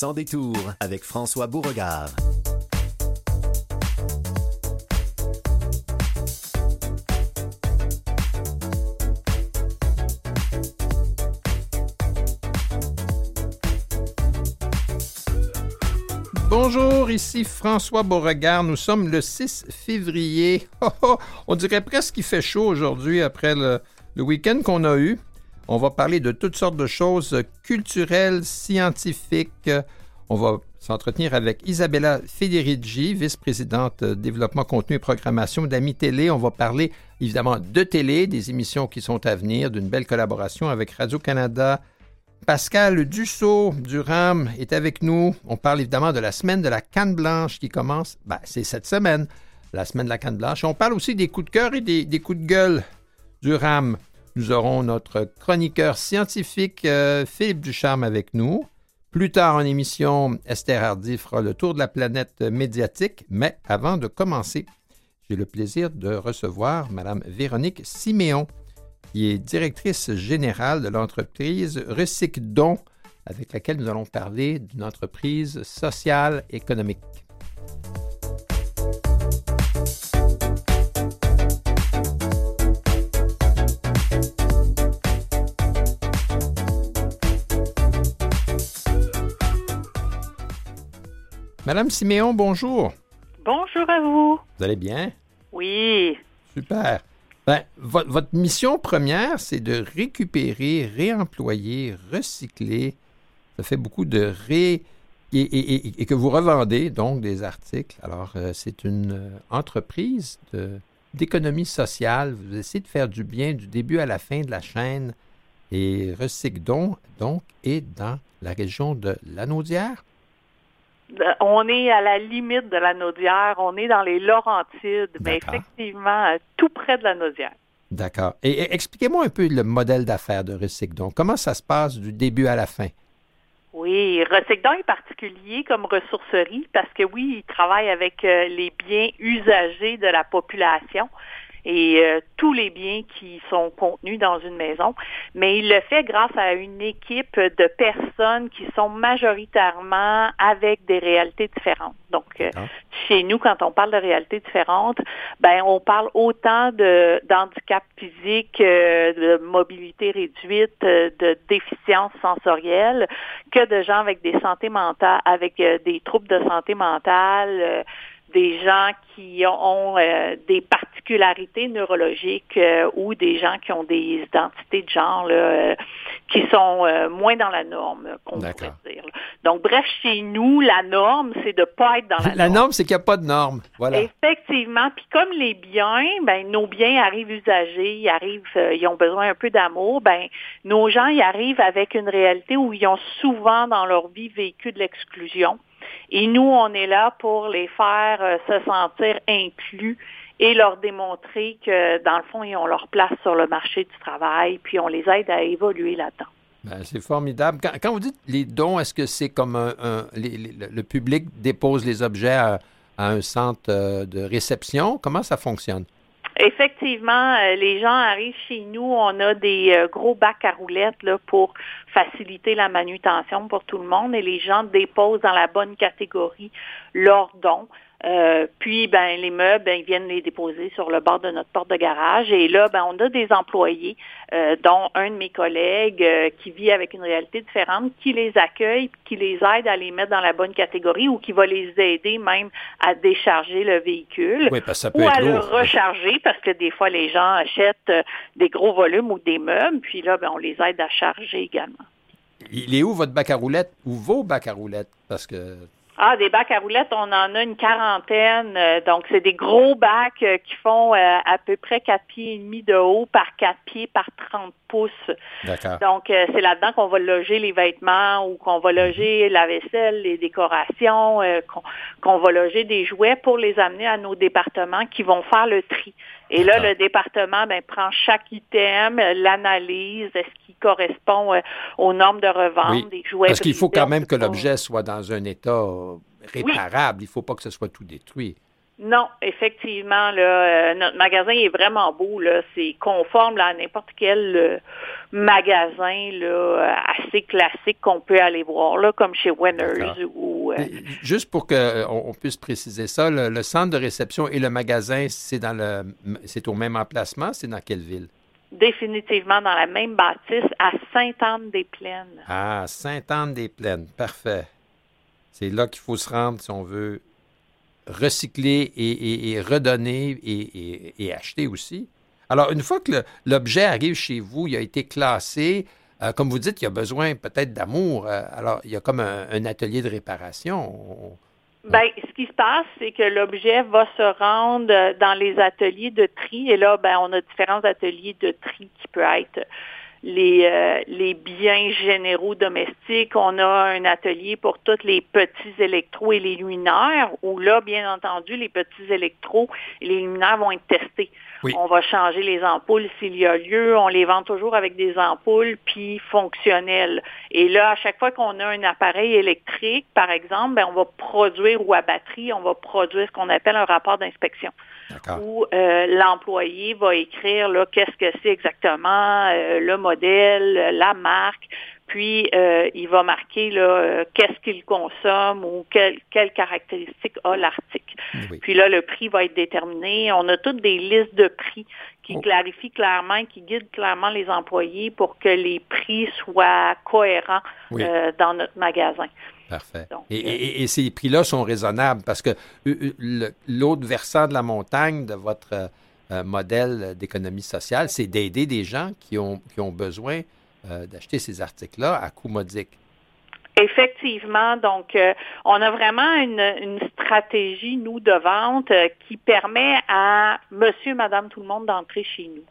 Sans détour avec François Beauregard. Bonjour, ici François Beauregard. Nous sommes le 6 février. Oh, oh, on dirait presque qu'il fait chaud aujourd'hui après le, le week-end qu'on a eu. On va parler de toutes sortes de choses culturelles, scientifiques. On va s'entretenir avec Isabella Federici, vice-présidente développement contenu et programmation d'Ami Télé. On va parler évidemment de télé, des émissions qui sont à venir, d'une belle collaboration avec Radio-Canada. Pascal Dussault du RAM est avec nous. On parle évidemment de la semaine de la canne blanche qui commence. Ben, c'est cette semaine, la semaine de la canne blanche. On parle aussi des coups de cœur et des coups de gueule du RAM. Nous aurons notre chroniqueur scientifique euh, Philippe Ducharme avec nous. Plus tard en émission, Esther Hardy fera le tour de la planète médiatique. Mais avant de commencer, j'ai le plaisir de recevoir Mme Véronique Siméon, qui est directrice générale de l'entreprise Recycdon, avec laquelle nous allons parler d'une entreprise sociale économique. Madame Siméon, bonjour. Bonjour à vous. Vous allez bien? Oui. Super. Ben, vo- votre mission première, c'est de récupérer, réemployer, recycler. Ça fait beaucoup de ré... Et, et- et- et que vous revendez donc des articles. Alors, euh, c'est une euh, entreprise d'économie sociale. Vous essayez de faire du bien du début à la fin de la chaîne. Et Recycdon, donc, est dans la région de Lanaudière. On est à la limite de la Naudière. On est dans les Laurentides, mais effectivement, euh, tout près de la Naudière. D'accord. Et, et expliquez-moi un peu le modèle d'affaires de Recycdon. Comment ça se passe du début à la fin? Oui, Recycdon est particulier comme ressourcerie parce que oui, il travaille avec euh, les biens usagés de la population et euh, tous les biens qui sont contenus dans une maison, mais il le fait grâce à une équipe de personnes qui sont majoritairement avec des réalités différentes. Donc, euh, chez nous, quand on parle de réalités différentes, ben on parle autant de d'handicap physique, euh, de mobilité réduite, euh, de déficience sensorielle, que de gens avec des santé mentale, avec des troubles de santé mentale, des gens qui ont euh, des particularités neurologiques euh, ou des gens qui ont des identités de genre là, euh, qui sont euh, moins dans la norme, qu'on pourrait dire. Donc, bref, chez nous, la norme, c'est de pas être dans la, La norme, c'est qu'il n'y a pas de norme. Voilà. Effectivement. Puis comme les biens, ben nos biens arrivent usagés, ils arrivent, euh, ils ont besoin un peu d'amour. Ben nos gens, ils arrivent avec une réalité où ils ont souvent dans leur vie vécu de l'exclusion. Et nous, on est là pour les faire euh, se sentir inclus et leur démontrer que dans le fond, ils ont leur place sur le marché du travail, puis on les aide à évoluer là-dedans. Ben, c'est formidable. Quand, vous dites les dons, est-ce que c'est comme un, les- le- public dépose les objets à, à un centre euh, de réception? Comment ça fonctionne? Effectivement, euh, les gens arrivent chez nous, on a des euh, gros bacs à roulettes là, pour faciliter la manutention pour tout le monde et les gens déposent dans la bonne catégorie leurs dons. Euh, puis, ben, les meubles, ben, ils viennent les déposer sur le bord de notre porte de garage. Et là, ben, on a des employés, euh, dont un de mes collègues euh, qui vit avec une réalité différente, qui les accueille, qui les aide à les mettre dans la bonne catégorie ou qui va les aider même à décharger le véhicule Oui, parce que ça peut ou être à le recharger parce que des fois les gens achètent des gros volumes ou des meubles, puis là, ben, on les aide à charger également. Il est où votre bac à roulettes ou vos bacs à roulettes? Parce que Ah, des bacs à roulettes, on en a une quarantaine. euh, donc, c'est des gros bacs euh, qui font euh, à peu près 4 pieds et demi de haut par 4 pieds par 30 pouces. Donc, euh, c'est là-dedans qu'on va loger les vêtements ou qu'on va loger la vaisselle, les décorations, euh, qu'on va loger des jouets pour les amener à nos départements qui vont faire le tri. Et là, le département ben, prend chaque item, l'analyse, est-ce qu'il correspond euh, aux normes de revente Oui, des jouets. Parce qu'il faut quand même que l'objet soit dans un état réparable. Il ne faut pas que ce soit tout détruit. Non, effectivement, là, euh, notre magasin est vraiment beau. Là, c'est conforme à n'importe quel euh, magasin là, assez classique qu'on peut aller voir, là, comme chez Winners ou. Juste pour qu'on puisse préciser ça, le, centre de réception et le magasin, c'est dans le, c'est au même emplacement. C'est dans quelle ville? Définitivement dans la même bâtisse à Sainte-Anne-des-Plaines. Ah, Sainte-Anne-des-Plaines, parfait. C'est là qu'il faut se rendre si on veut recycler et, redonner et, acheter aussi. Alors, une fois que l'objet arrive chez vous, il a été classé, euh, comme vous dites, il a besoin peut-être d'amour. Euh, alors, il y a comme un, atelier de réparation. Bien, ce qui se passe, c'est que l'objet va se rendre dans les ateliers de tri. Et là, ben, on a différents ateliers de tri qui peuvent être les, euh, les biens généraux domestiques. On a un atelier pour tous les petits électros et les luminaires, où là, bien entendu, les petits électros et les luminaires vont être testés. On va changer les ampoules s'il y a lieu. On les vend toujours avec des ampoules puis fonctionnelles. Et là, à chaque fois qu'on a un appareil électrique, par exemple, ben, on va produire ou à batterie, on va produire ce qu'on appelle un rapport d'inspection où euh, l'employé va écrire là qu'est-ce que c'est exactement, euh, le modèle, la marque, puis euh, il va marquer là qu'est-ce qu'il consomme ou quelles caractéristiques a l'article. Puis là, le prix va être déterminé. On a toutes des listes de prix qui oh. clarifient clairement, qui guident clairement les employés pour que les prix soient cohérents dans notre magasin. Parfait. et, ces prix-là sont raisonnables parce que l'autre versant de la montagne de votre euh, modèle d'économie sociale, c'est d'aider des gens qui ont, qui ont besoin euh, d'acheter ces articles-là à coût modique. Effectivement, donc euh, on a vraiment une, stratégie, nous, de vente qui permet à monsieur, madame, tout le monde d'entrer chez nous.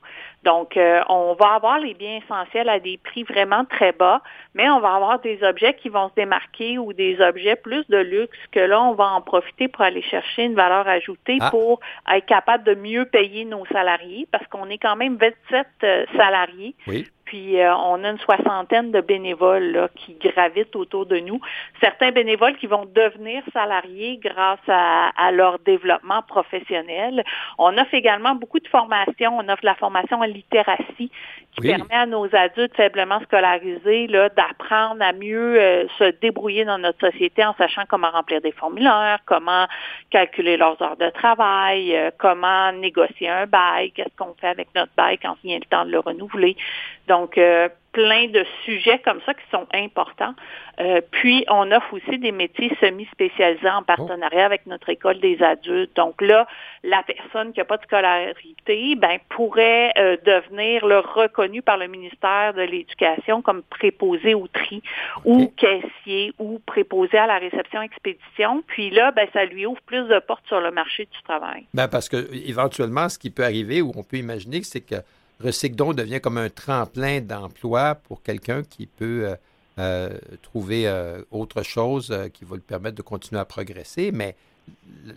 Donc, euh, on va avoir les biens essentiels à des prix vraiment très bas, mais on va avoir des objets qui vont se démarquer ou des objets plus de luxe que là, on va en profiter pour aller chercher une valeur ajoutée ah. pour être capable de mieux payer nos salariés parce qu'on est quand même 27 euh, salariés. Oui. Puis euh, on a une soixantaine de bénévoles là, qui gravitent autour de nous. Certains bénévoles qui vont devenir salariés grâce à, à, leur développement professionnel. On offre également beaucoup de formations. On offre la formation en littératie qui permet à nos adultes faiblement scolarisés là, d'apprendre à mieux euh, se débrouiller dans notre société en sachant comment remplir des formulaires, comment calculer leurs heures de travail, euh, comment négocier un bail, qu'est-ce qu'on fait avec notre bail quand vient le temps de le renouveler. Donc, euh, plein de sujets comme ça qui sont importants. Euh, puis, on offre aussi des métiers semi-spécialisés en partenariat avec notre école des adultes. Donc là, la personne qui n'a pas de scolarité, ben, pourrait euh, devenir le reconnu par le ministère de l'Éducation comme préposé au tri ou caissier ou préposé à la réception expédition. Puis là, ben, ça lui ouvre plus de portes sur le marché du travail. Ben, parce que éventuellement, ce qui peut arriver ou on peut imaginer, c'est que Recycdon devient comme un tremplin d'emploi pour quelqu'un qui peut euh, euh, trouver euh, autre chose qui va lui permettre de continuer à progresser. Mais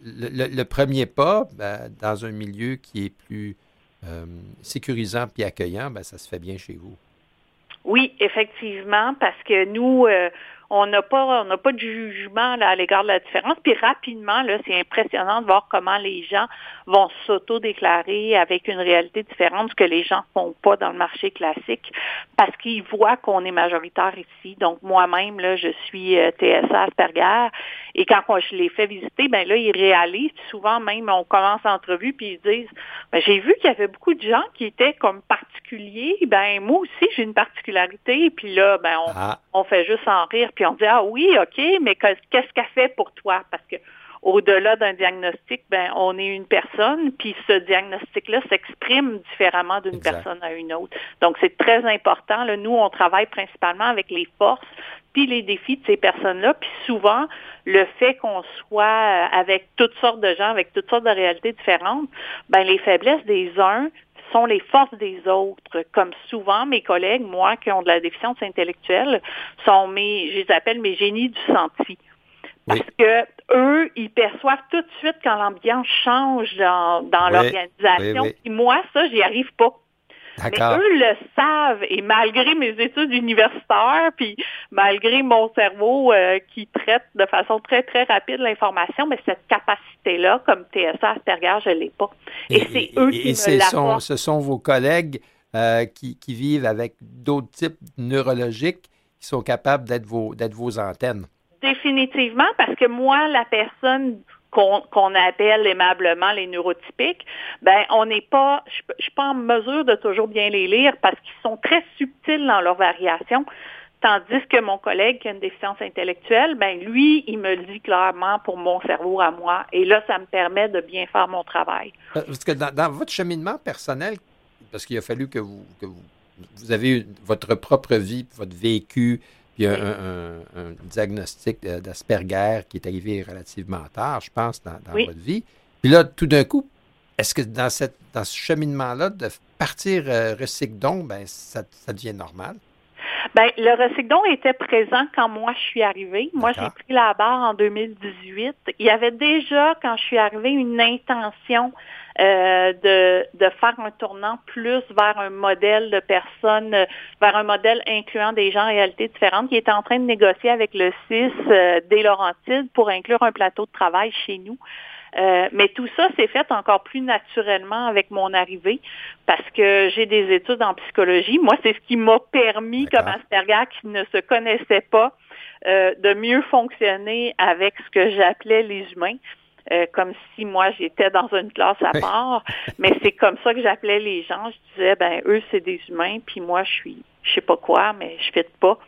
le, premier pas ben, dans un milieu qui est plus sécurisant puis accueillant, ben, ça se fait bien chez vous. Oui, effectivement, parce que nous, on n'a pas on n'a pas de jugement là, à l'égard de la différence. Puis rapidement, là, c'est impressionnant de voir comment les gens vont s'auto-déclarer avec une réalité différente, ce que les gens font pas dans le marché classique, parce qu'ils voient qu'on est majoritaire ici. Donc moi-même, là, je suis euh, TSA Asperger, et quand je les fais visiter, ben là, ils réalisent souvent même, on commence l'entrevue, puis ils disent, ben, j'ai vu qu'il y avait beaucoup de gens qui étaient comme particuliers. Ben moi aussi, j'ai une particularité. Puis là, ben on, ah. on fait juste en rire puis on dit ah oui, ok, mais qu'est-ce qu'elle fait pour toi? Parce que au-delà d'un diagnostic, ben on est une personne, puis ce diagnostic-là s'exprime différemment d'une personne à une autre. Donc c'est très important. Là, nous, on travaille principalement avec les forces puis les défis de ces personnes-là, puis souvent le fait qu'on soit avec toutes sortes de gens, avec toutes sortes de réalités différentes, ben les faiblesses des uns sont les forces des autres. Comme souvent, mes collègues, moi, qui ont de la déficience intellectuelle, sont mes, je les appelle mes génies du senti. Parce que eux, ils perçoivent tout de suite quand l'ambiance change dans, l'organisation. Et moi, ça, j'y arrive pas. Mais eux le savent et malgré mes études universitaires, puis malgré mon cerveau euh, qui traite de façon très, très rapide l'information, mais cette capacité-là, comme TSA Asperger, je ne l'ai pas. Et, c'est eux qui me l'apportent. Ce sont vos collègues euh, qui, qui, vivent avec d'autres types neurologiques qui sont capables d'être vos, d'être vos antennes. Définitivement, parce que moi, la personne qu'on appelle aimablement les neurotypiques, ben on n'est pas, je, ne suis pas en mesure de toujours bien les lire parce qu'ils sont très subtils dans leurs variations. Tandis que mon collègue qui a une déficience intellectuelle, ben lui, il me le dit clairement pour mon cerveau à moi. Et là, ça me permet de bien faire mon travail. Parce que dans, votre cheminement personnel, parce qu'il a fallu que vous, que vous, votre propre vie, votre vécu, puis un, diagnostic d'Asperger qui est arrivé relativement tard, je pense, dans, votre vie. Puis là, tout d'un coup, est-ce que dans, cette, dans ce cheminement-là, de partir euh, ben, ça, ça devient normal? Bien, le recyclon était présent quand moi je suis arrivée. Moi, j'ai pris la barre en 2018. Il y avait déjà, quand je suis arrivée, une intention euh, de, de faire un tournant plus vers un modèle de personnes, vers un modèle incluant des gens en réalité différentes, qui était en train de négocier avec le CIS euh, des Laurentides pour inclure un plateau de travail chez nous. Euh, mais tout ça s'est fait encore plus naturellement avec mon arrivée parce que j'ai des études en psychologie. Moi, c'est ce qui m'a permis, comme Asperger qui ne se connaissait pas, euh, de mieux fonctionner avec ce que j'appelais les humains. Euh, comme si moi j'étais dans une classe à part, mais c'est comme ça que j'appelais les gens. Je disais ben eux c'est des humains, puis moi je suis je sais pas quoi, mais je fais pas.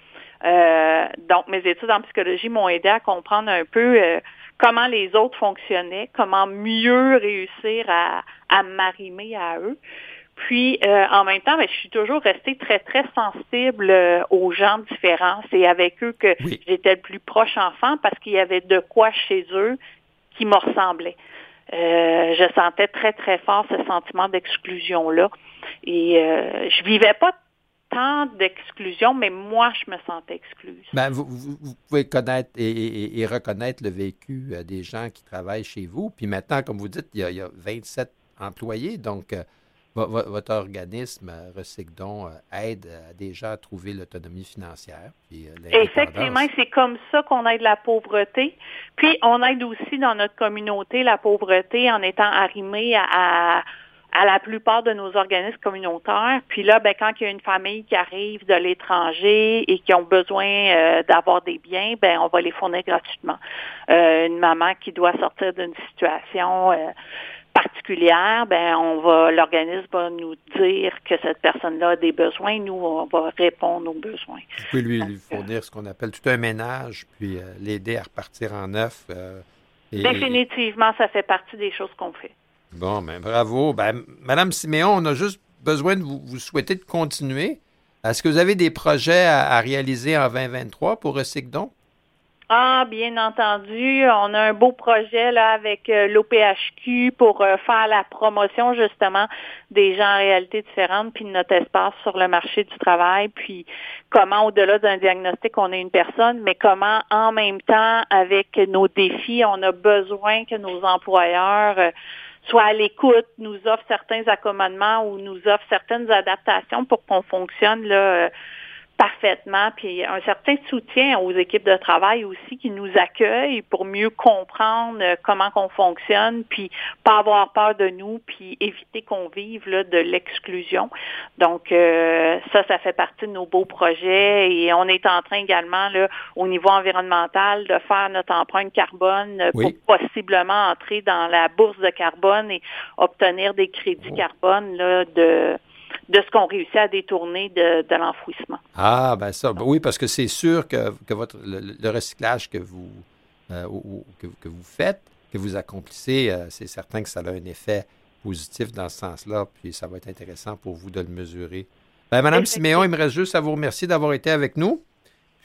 Euh, donc mes études en psychologie m'ont aidé à comprendre un peu euh, comment les autres fonctionnaient, comment mieux réussir à, à m'arrimer à eux. Puis euh, en même temps, ben, je suis toujours restée très, très sensible euh, aux gens différents. C'est avec eux que j'étais le plus proche enfant parce qu'il y avait de quoi chez eux qui me ressemblait. Euh, je sentais très, très fort ce sentiment d'exclusion-là. Et je vivais pas d'exclusion, mais moi, je me sentais exclue. Ben, vous, pouvez connaître et, reconnaître le vécu euh, des gens qui travaillent chez vous. Puis maintenant, comme vous dites, il y a, 27 employés. Donc, euh, votre organisme, euh, Recycdon, aide des gens à trouver l'autonomie financière. Effectivement, c'est comme ça qu'on aide la pauvreté. Puis, on aide aussi dans notre communauté la pauvreté en étant arrimé à à la plupart de nos organismes communautaires. Puis là, ben, quand il y a une famille qui arrive de l'étranger et qui ont besoin euh, d'avoir des biens, ben, on va les fournir gratuitement. Euh, une maman qui doit sortir d'une situation euh, particulière, ben on va l'organisme va nous dire que cette personne-là a des besoins, nous on va répondre aux besoins. Vous pouvez lui, fournir ce qu'on appelle tout un ménage, puis l'aider à repartir en neuf. Définitivement, ça fait partie des choses qu'on fait. Bon, ben bravo. Ben, Madame Siméon, on a juste besoin de vous, vous souhaiter de continuer. Est-ce que vous avez des projets à, réaliser en 2023 pour Recycdon? Ah, bien entendu. On a un beau projet là avec euh, l'OPHQ pour euh, faire la promotion justement des gens en réalité différentes, puis de notre espace sur le marché du travail, puis comment au-delà d'un diagnostic on est une personne, mais comment en même temps avec nos défis, on a besoin que nos employeurs euh, soit à l'écoute, nous offre certains accommodements ou nous offre certaines adaptations pour qu'on fonctionne là, euh, parfaitement, puis un certain soutien aux équipes de travail aussi qui nous accueillent pour mieux comprendre euh, comment qu'on fonctionne, puis pas avoir peur de nous, puis éviter qu'on vive là, de l'exclusion. Donc euh, ça, ça fait partie de nos beaux projets et on est en train également là, au niveau environnemental de faire notre empreinte carbone pour possiblement entrer dans la bourse de carbone et obtenir des crédits carbone là, de de ce qu'on réussit à détourner de, l'enfouissement. Ah, ben ça, ben oui, parce que c'est sûr que, votre, le, recyclage que vous, euh, que, vous faites, que vous accomplissez, euh, c'est certain que ça a un effet positif dans ce sens-là, puis ça va être intéressant pour vous de le mesurer. Ben, Madame Siméon, il me reste juste à vous remercier d'avoir été avec nous.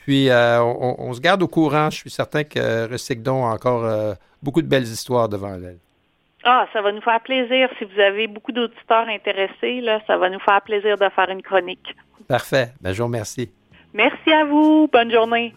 Puis, euh, on, se garde au courant. Je suis certain que Recycdon a encore beaucoup de belles histoires devant elle. Ah, ça va nous faire plaisir. Si vous avez beaucoup d'auditeurs intéressés, là, ça va nous faire plaisir de faire une chronique. Parfait. Ben, je vous remercie. Merci à vous. Bonne journée.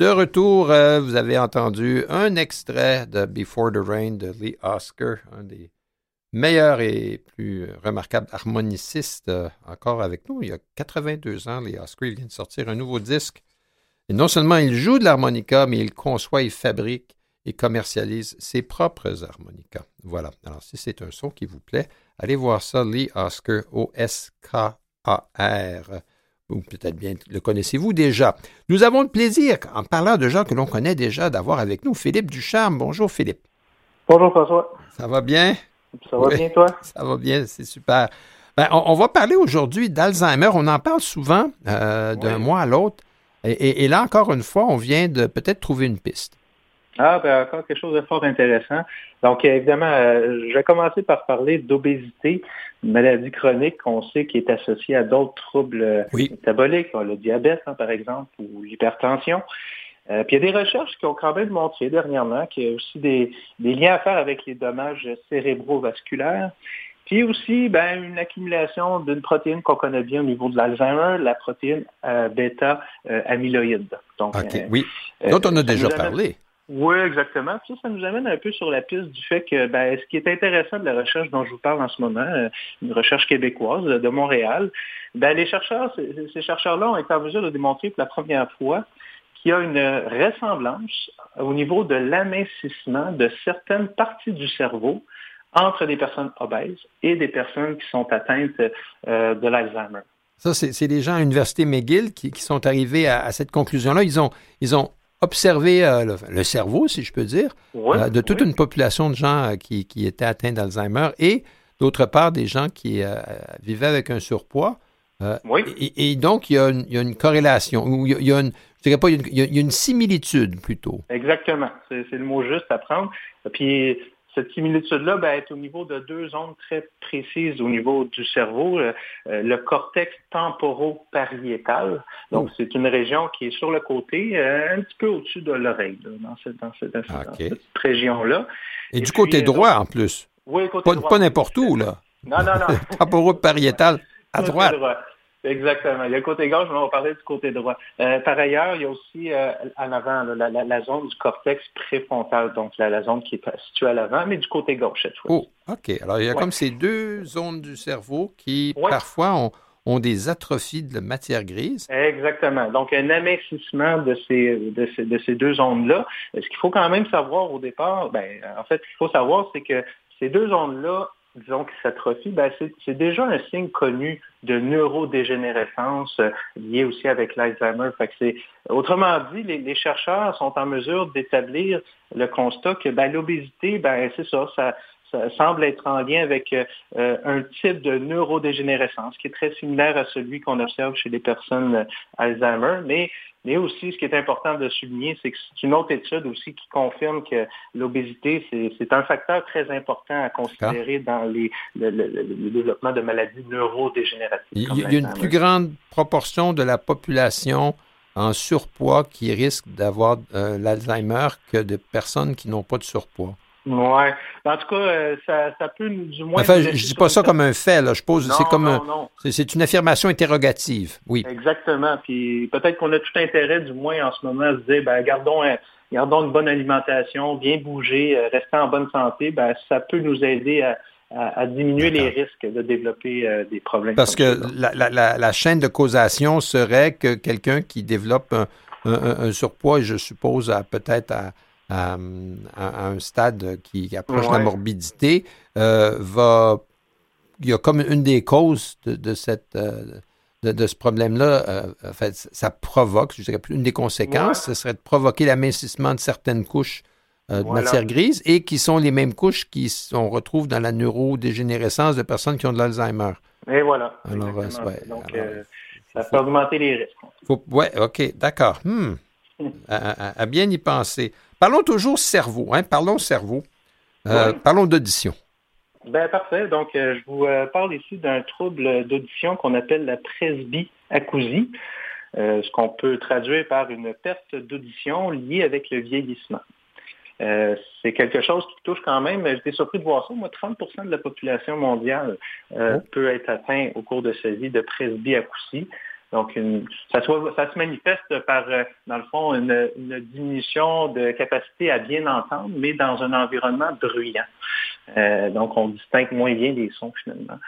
De retour, euh, vous avez entendu un extrait de Before the Rain de Lee Oscar, un des meilleurs et plus remarquables harmonicistes euh, encore avec nous. Il y a 82 ans, Lee Oscar, vient de sortir un nouveau disque. Et non seulement il joue de l'harmonica, mais il conçoit, il fabrique et commercialise ses propres harmonicas. Voilà. Alors, si c'est un son qui vous plaît, allez voir ça, Lee Oscar, O-S-K-A-R ou peut-être bien le connaissez-vous déjà. Nous avons le plaisir, en parlant de gens que l'on connaît déjà, d'avoir avec nous Philippe Ducharme. Bonjour Philippe. Bonjour François. Ça va bien? Ça va bien toi? Ça va bien, c'est super. Ben, on, va parler aujourd'hui d'Alzheimer. On en parle souvent euh, d'un mois à l'autre. Et, là, encore une fois, on vient de peut-être trouver une piste. Ah, ben encore quelque chose de fort intéressant. Donc, évidemment, euh, je vais commencer par parler d'obésité, une maladie chronique qu'on sait qui est associée à d'autres troubles euh, métaboliques, le diabète, hein, par exemple, ou l'hypertension. Euh, puis il y a des recherches qui ont quand même montré dernièrement qu'il y a aussi des, liens à faire avec les dommages cérébrovasculaires. Puis aussi, ben, une accumulation d'une protéine qu'on connaît bien au niveau de l'Alzheimer, la protéine bêta-amyloïde. Donc, oui, dont on a déjà parlé. Oui, exactement. Ça, ça nous amène un peu sur la piste du fait que ben, ce qui est intéressant de la recherche dont je vous parle en ce moment, euh, une recherche québécoise de Montréal, ben, les chercheurs, ces chercheurs-là ont été en mesure de démontrer pour la première fois qu'il y a une ressemblance au niveau de l'amincissement de certaines parties du cerveau entre des personnes obèses et des personnes qui sont atteintes euh, de l'Alzheimer. Ça, c'est des gens à l'Université McGill qui, sont arrivés à, à cette conclusion-là. Ils ont, ils ont observer euh, le, cerveau, si je peux dire, euh, de toute une population de gens euh, qui, étaient atteints d'Alzheimer et d'autre part des gens qui vivaient avec un surpoids. oui. Et, donc, il y, a une, corrélation, ou il y a une, je dirais pas, il y a une similitude plutôt. Exactement, c'est le mot juste à prendre. Puis, cette similitude-là ben, est au niveau de deux zones très précises au niveau du cerveau, euh, euh, le cortex temporo-pariétal. Donc, oh. c'est une région qui est sur le côté, euh, un petit peu au-dessus de l'oreille, dans cette, région-là. Et, du côté droit, en plus. Oui, côté pas, Pas n'importe où, là. Non, non, non. temporo-pariétal à droite. Exactement. Il y a le côté gauche, mais on va parler du côté droit. Euh, par ailleurs, il y a aussi euh, en avant la, zone du cortex préfrontal, donc la, zone qui est située à l'avant, mais du côté gauche cette fois. Oh, OK. Alors, il y a comme ces deux zones du cerveau qui, parfois, ont, des atrophies de matière grise. Exactement. Donc, un amincissement de ces, de ces, de ces deux zones-là. Ce qu'il faut quand même savoir au départ, ben, en fait, ce qu'il faut savoir, c'est que ces deux zones-là disons, qui s'atrophie, ben c'est déjà un signe connu de neurodégénérescence euh, lié aussi avec l'Alzheimer. Autrement dit, les, chercheurs sont en mesure d'établir le constat que ben, l'obésité, ben, c'est ça, ça, semble être en lien avec euh, un type de neurodégénérescence qui est très similaire à celui qu'on observe chez les personnes euh, Alzheimer, mais mais aussi, ce qui est important de souligner, c'est que c'est une autre étude aussi qui confirme que l'obésité, c'est un facteur très important à considérer dans les, le, développement de maladies neurodégénératives. Il y a une plus grande proportion de la population en surpoids qui risque d'avoir euh, l'Alzheimer que de personnes qui n'ont pas de surpoids. Oui. En tout cas, euh, ça, ça, peut du moins. Enfin, je ne dis pas ça comme un fait, là. Je pose, c'est comme c'est une affirmation interrogative, oui. Exactement. Puis peut-être qu'on a tout intérêt, du moins en ce moment, à se dire, ben, gardons, gardons une bonne alimentation, bien bouger, euh, rester en bonne santé, ben, ça peut nous aider à, à, diminuer les risques de développer euh, des problèmes. Parce que la, la, la, chaîne de causation serait que quelqu'un qui développe un, un, un surpoids, je suppose, peut-être à à, un stade qui approche la morbidité, euh, va. Il y a comme une des causes de, cette. Euh, de, ce problème-là, euh, en fait, ça provoque, je dirais, une des conséquences, ce serait de provoquer l'amincissement de certaines couches de matière grise et qui sont les mêmes couches qui on retrouve dans la neurodégénérescence de personnes qui ont de l'Alzheimer. Et voilà. Alors, Donc, ça peut augmenter les risques. Oui, OK, d'accord. Hmm. à, bien y penser. Parlons toujours cerveau, hein? Parlons cerveau. Euh, parlons d'audition. Ben, parfait. Donc, euh, je vous euh, parle ici d'un trouble d'audition qu'on appelle la presbyacousie, ce qu'on peut traduire par une perte d'audition liée avec le vieillissement. c'est quelque chose qui touche quand même, j'étais surpris de voir ça, moi, 30% de la population mondiale oh. peut être atteint au cours de sa vie de presbyacousie. Donc, ça, se manifeste par, euh, dans le fond, une, diminution de capacité à bien entendre, mais dans un environnement bruyant. Euh, donc, on distingue moins bien les sons finalement.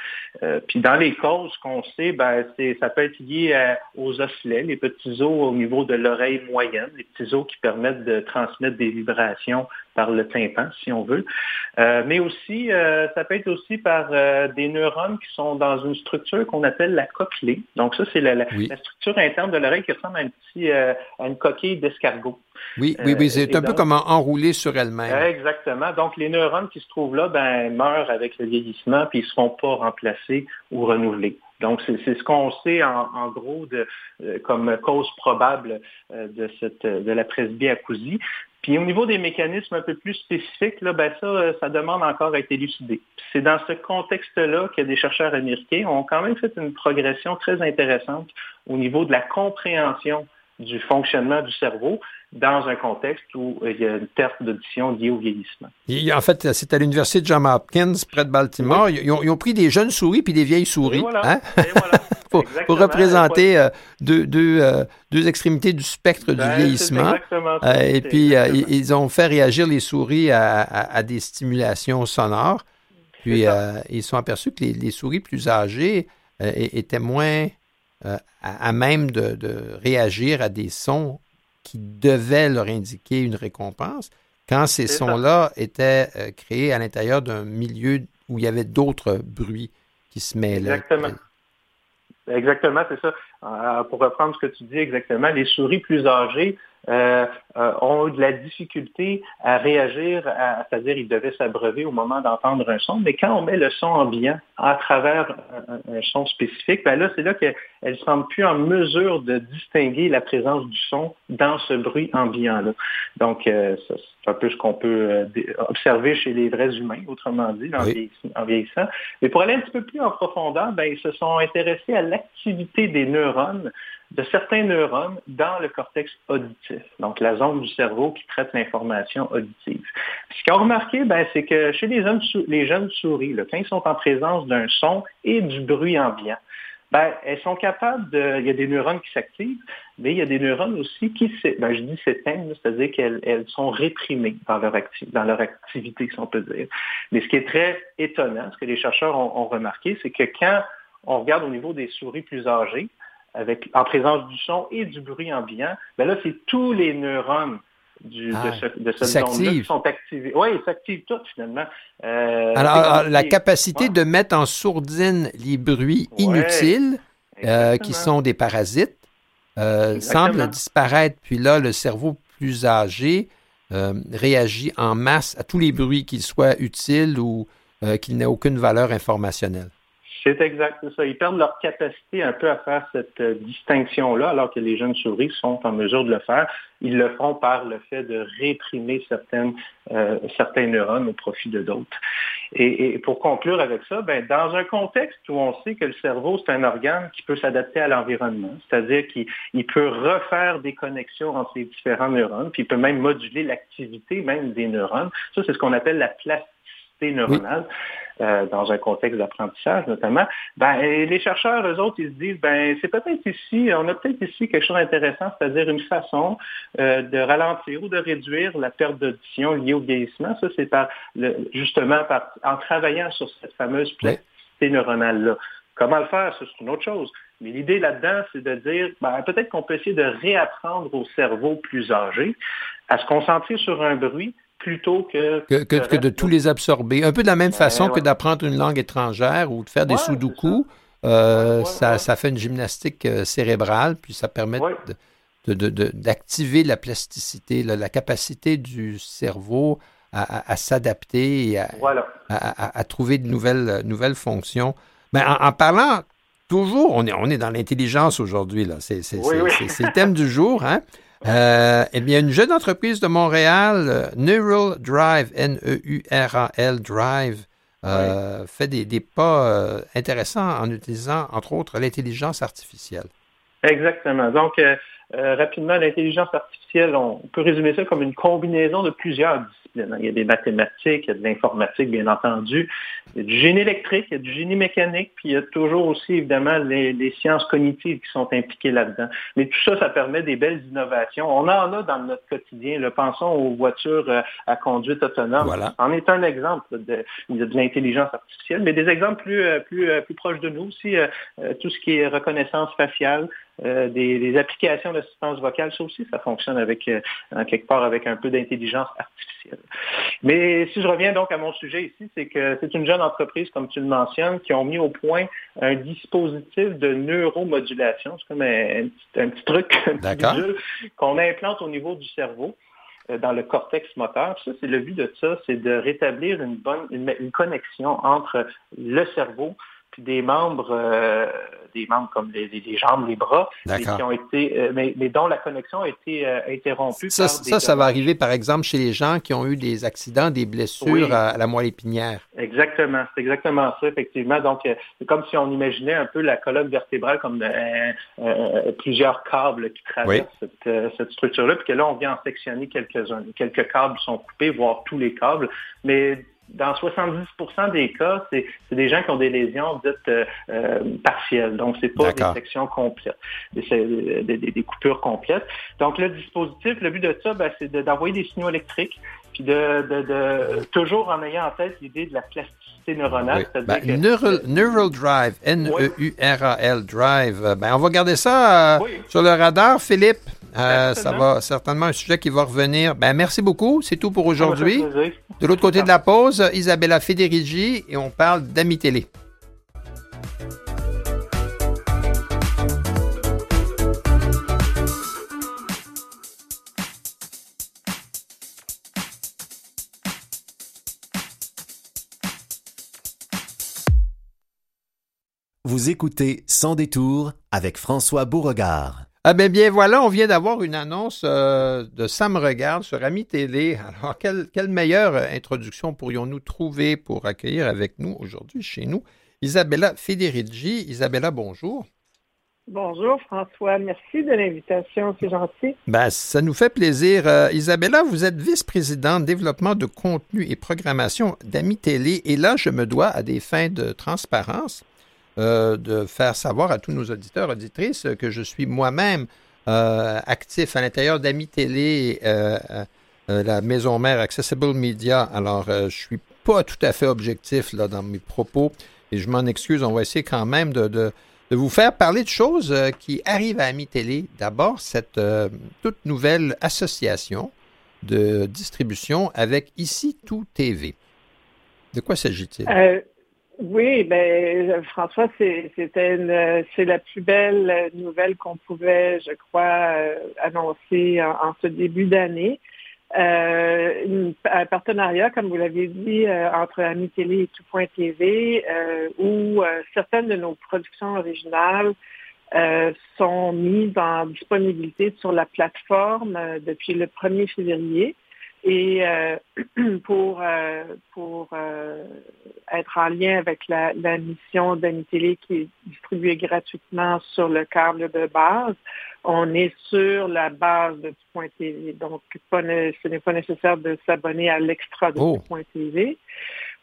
Euh, puis dans les causes qu'on sait, ben, ça peut être lié aux osselets, les petits os au niveau de l'oreille moyenne, les petits os qui permettent de transmettre des vibrations par le tympan, si on veut. Euh, mais aussi, ça peut être aussi par des neurones qui sont dans une structure qu'on appelle la cochlée. Donc ça, c'est la, structure interne de l'oreille qui ressemble à, un petit, à une coquille d'escargot. Oui, oui, oui, c'est un peu comme enroulé sur elle-même. Exactement. Donc les neurones qui se trouvent là, ben, meurent avec le vieillissement, puis ils ne seront pas remplacés ou renouvelés. Donc, c'est ce qu'on sait en, gros de, comme cause probable de, cette, de la presbyacousie. Puis au niveau des mécanismes un peu plus spécifiques, là, ben ça, euh, ça demande encore à être élucidé. C'est dans ce contexte-là que des chercheurs américains ont quand même fait une progression très intéressante au niveau de la compréhension du fonctionnement du cerveau dans un contexte où il y a une perte d'audition liée au vieillissement. en fait, c'est à l'université de Johns Hopkins, près de Baltimore. Ils, ont, pris des jeunes souris puis des vieilles souris hein? pour, représenter euh, deux, euh, deux, extrémités du spectre du ben, vieillissement. Euh, et puis, ils, ont fait réagir les souris à, des stimulations sonores. Puis, ils sont aperçus que les, souris plus âgées étaient moins à, même de réagir à des sons qui devait leur indiquer une récompense quand ces sons-là étaient euh, créés à l'intérieur d'un milieu où il y avait d'autres bruits qui se mêlaient. Exactement. Exactement, c'est ça. Euh, pour reprendre ce que tu dis exactement, les souris plus âgées euh, euh, ont eu de la difficulté à réagir, c'est-à-dire ils devaient s'abreuver au moment d'entendre un son, mais quand on met le son ambiant à travers un, son spécifique, ben là, c'est là qu'elles ne semblent plus en mesure de distinguer la présence du son dans ce bruit ambiant-là. Donc, euh, c'est un peu ce qu'on peut observer chez les vrais humains, autrement dit, en, vieillissant. Mais pour aller un petit peu plus en profondeur, ben, ils se sont intéressés à l'activité des neurones de certains neurones dans le cortex auditif, donc la zone du cerveau qui traite l'information auditive. Ce qu'ils ont remarqué, ben, c'est que chez les, jeunes souris, quand ils sont en présence d'un son et du bruit ambiant, ben, elles sont capables de. Il y a des neurones qui s'activent, mais il y a des neurones aussi qui ben, je dis s'éteignent, c'est-à-dire qu'elles sont réprimées dans leur activité, si on peut dire. Mais ce qui est très étonnant, ce que les chercheurs ont remarqué, c'est que quand on regarde au niveau des souris plus âgées, avec, en présence du son et du bruit ambiant, ben là, c'est tous les neurones du, de, ah, ce, de cette zone-là qui sont activés. Oui, ils s'activent tous finalement. Euh, alors, la capacité de mettre en sourdine les bruits inutiles, euh, qui sont des parasites, euh, semble disparaître. Puis là, le cerveau plus âgé réagit en masse à tous les bruits, qu'ils soient utiles ou qu'ils n'aient aucune valeur informationnelle. C'est exact, ça. Ils perdent leur capacité un peu à faire cette euh, distinction-là, alors que les jeunes souris sont en mesure de le faire. Ils le font par le fait de réprimer certaines, euh, certains neurones au profit de d'autres. Et, pour conclure avec ça, ben, dans un contexte où on sait que le cerveau, c'est un organe qui peut s'adapter à l'environnement, c'est-à-dire qu'il peut refaire des connexions entre les différents neurones, puis il peut même moduler l'activité même des neurones. Ça, c'est ce qu'on appelle la plasticité neuronale. Euh, dans un contexte d'apprentissage notamment, ben, les chercheurs, eux autres, ils se disent, ben, c'est peut-être ici, on a peut-être ici quelque chose d'intéressant, c'est-à-dire une façon euh, de ralentir ou de réduire la perte d'audition liée au vieillissement. Ça, c'est par justement par, en travaillant sur cette fameuse plasticité neuronale-là. Comment le faire, c'est une autre chose. Mais l'idée là-dedans, c'est de dire, ben, peut-être qu'on peut essayer de réapprendre au cerveau plus âgé à se concentrer sur un bruit plutôt que... Que, de tous les absorber. Un peu de la même façon que d'apprendre une langue étrangère ou de faire des sudoku. Euh, ça. ça, fait une gymnastique euh, cérébrale, puis ça permet d'activer de, la plasticité, la, capacité du cerveau à, s'adapter et à, trouver de nouvelles, nouvelles fonctions. Mais en, parlant toujours, on est, on est dans l'intelligence aujourd'hui, là. C'est le thème du jour, hein? Euh, eh bien, une jeune entreprise de Montréal, euh, Neural Drive, N-E-U-R-A-L Drive, euh, fait des, pas intéressants en utilisant, entre autres, l'intelligence artificielle. Exactement. Donc, rapidement, l'intelligence artificielle, on peut résumer ça comme une combinaison de plusieurs disciplines. Il y a des mathématiques, il y a de l'informatique, bien entendu, il y a du génie électrique, il y a du génie mécanique, puis il y a toujours aussi, évidemment, les, sciences cognitives qui sont impliquées là-dedans. Mais tout ça, ça permet des belles innovations. On en a dans notre quotidien. Le pensons aux voitures euh, à conduite autonome. Voilà. En est un exemple de, de l'intelligence artificielle, mais des exemples plus, euh, plus, euh, plus proches de nous aussi, tout ce qui est reconnaissance faciale, euh, des, applications d'assistance vocale, ça aussi, ça fonctionne avec, euh, en quelque part avec un peu d'intelligence artificielle. Mais si je reviens donc à mon sujet ici, c'est que c'est une jeune entreprise, comme tu le mentionnes, qui ont mis au point un dispositif de neuromodulation. C'est comme un, petit, truc qu'on implante au niveau du cerveau euh, dans le cortex moteur. Ça, c'est le but de ça, c'est de rétablir une bonne une connexion entre le cerveau puis des membres, euh, des membres comme les, jambes, les bras, qui ont été, euh, mais, dont la connexion a été euh, interrompue. Ça, ça, ça, va arriver par exemple chez les gens qui ont eu des accidents, des blessures à, la moelle épinière. Exactement, c'est exactement ça, effectivement. Donc, c'est comme si on imaginait un peu la colonne vertébrale comme plusieurs câbles qui traversent cette, cette structure-là, puis que là, on vient en sectionner quelques-uns. Quelques câbles sont coupés, voire tous les câbles, mais dans 70% des cas, c'est des gens qui ont des lésions dites euh, euh, partielles. Donc, c'est pas des sections complètes, des, des, coupures complètes. Donc, le dispositif, le but de ça, ben, c'est d'envoyer des signaux électriques, puis de, toujours en ayant en tête l'idée de la plasticité neuronale. Ben, neural, Drive, N-E-U-R-A-L Drive, ben, on va garder ça euh, sur le radar, Philippe. Euh, ça va certainement un sujet qui va revenir. Ben, merci beaucoup. C'est tout pour aujourd'hui. De l'autre côté de la pause, Isabella Federici et on parle d'Ami Vous écoutez Sans détour avec François Beauregard. Ah ben bien voilà, on vient d'avoir une annonce euh, de Sam Regarde sur Ami Télé. Alors, quelle, meilleure introduction pourrions-nous trouver pour accueillir avec nous aujourd'hui chez nous Isabella Federici. Isabella, bonjour. Bonjour François, merci de l'invitation, c'est gentil. Ben, ça nous fait plaisir. Euh, Isabella, vous êtes vice-présidente développement de contenu et programmation d'Ami Télé et là, je me dois à des fins de transparence euh, de faire savoir à tous nos auditeurs, auditrices, que je suis moi-même euh, actif à l'intérieur d'Ami Télé, euh, la maison mère Accessible Media. Alors, je suis pas tout à fait objectif là, dans mes propos et je m'en excuse. On va essayer quand même de, de, vous faire parler de choses qui arrivent à Ami Télé. D'abord, cette toute nouvelle association de distribution avec Ici Tout TV. De quoi s'agit-il? Oui, ben François, c'était c'est la plus belle nouvelle qu'on pouvait, je crois, euh, annoncer en, ce début d'année. Euh, un partenariat, comme vous l'avez dit, euh, entre Ami Télé et Tout.tv, euh, où certaines de nos productions originales sont mises en disponibilité sur la plateforme depuis le 1er février. Et euh, pour, euh, pour euh, être en lien avec la, la mission d'Anitélé qui est distribuée gratuitement sur le câble de base, on est sur la base de Point TV. Donc, pas ce n'est pas nécessaire de s'abonner à l'extra de oh. Point TV.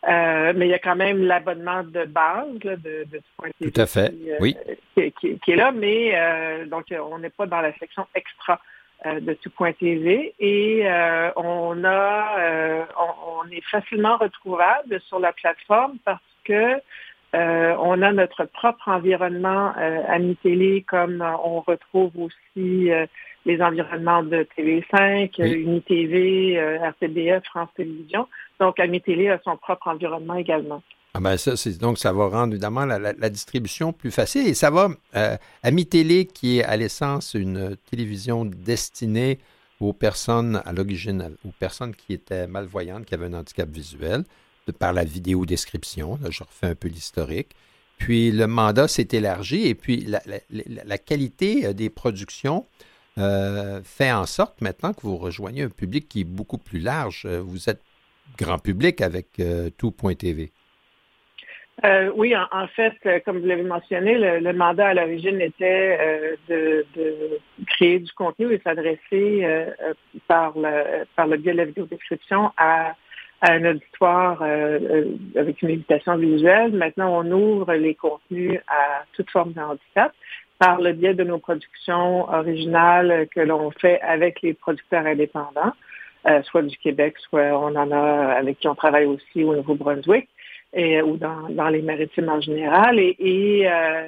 Euh, mais il y a quand même l'abonnement de base là, de, de Point TV. Tout à fait, oui. Qui, qui, qui, est là, mais donc on n'est pas dans la section extra. Euh, de tout.tv et euh, on a euh, on, est facilement retrouvable sur la plateforme parce que on a notre propre environnement Ami Télé comme on retrouve aussi les environnements de TV5, oui. UniTV, RTBF, France Télévisions. Donc Ami Télé a son propre environnement également. Ah ben ça, donc ça va rendre évidemment la, distribution plus facile et ça va, euh, Ami Télé, qui est à l'essence une télévision destinée aux personnes à l'origine, aux personnes qui étaient malvoyantes, qui avaient un handicap visuel, par la vidéo description, je refais un peu l'historique. Puis le mandat s'est élargi et puis la, qualité euh, des productions euh, fait en sorte maintenant que vous rejoignez un public qui est beaucoup plus large. Vous êtes grand public avec tout.tv. Euh, oui, en, fait, euh, comme vous l'avez mentionné, le, mandat à l'origine était euh, de, créer du contenu et s'adresser par, le, par le biais de la vidéodescription à, à un auditoire avec une invitation visuelle. Maintenant, on ouvre les contenus à toute forme de handicap par le biais de nos productions originales que l'on fait avec les producteurs indépendants, soit du Québec, soit on en a avec qui on travaille aussi au Nouveau-Brunswick et, ou dans, dans les maritimes en général. Et, et euh,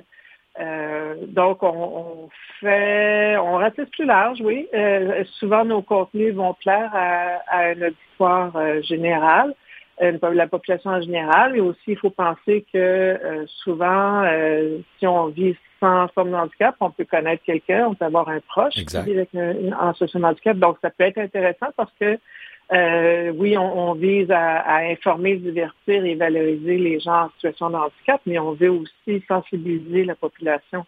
euh, donc, on, on, fait, on ratisse plus large, oui. Euh, souvent, nos contenus vont plaire à, à un auditoire euh, général, la population en général. Et aussi, il faut penser que euh, souvent, si on vit sans forme de handicap, on peut connaître quelqu'un, on peut avoir un proche qui vit avec un, en situation de handicap. Donc, ça peut être intéressant parce que euh, oui, on, vise à, informer, divertir et valoriser les gens en situation de handicap, mais on veut aussi sensibiliser la population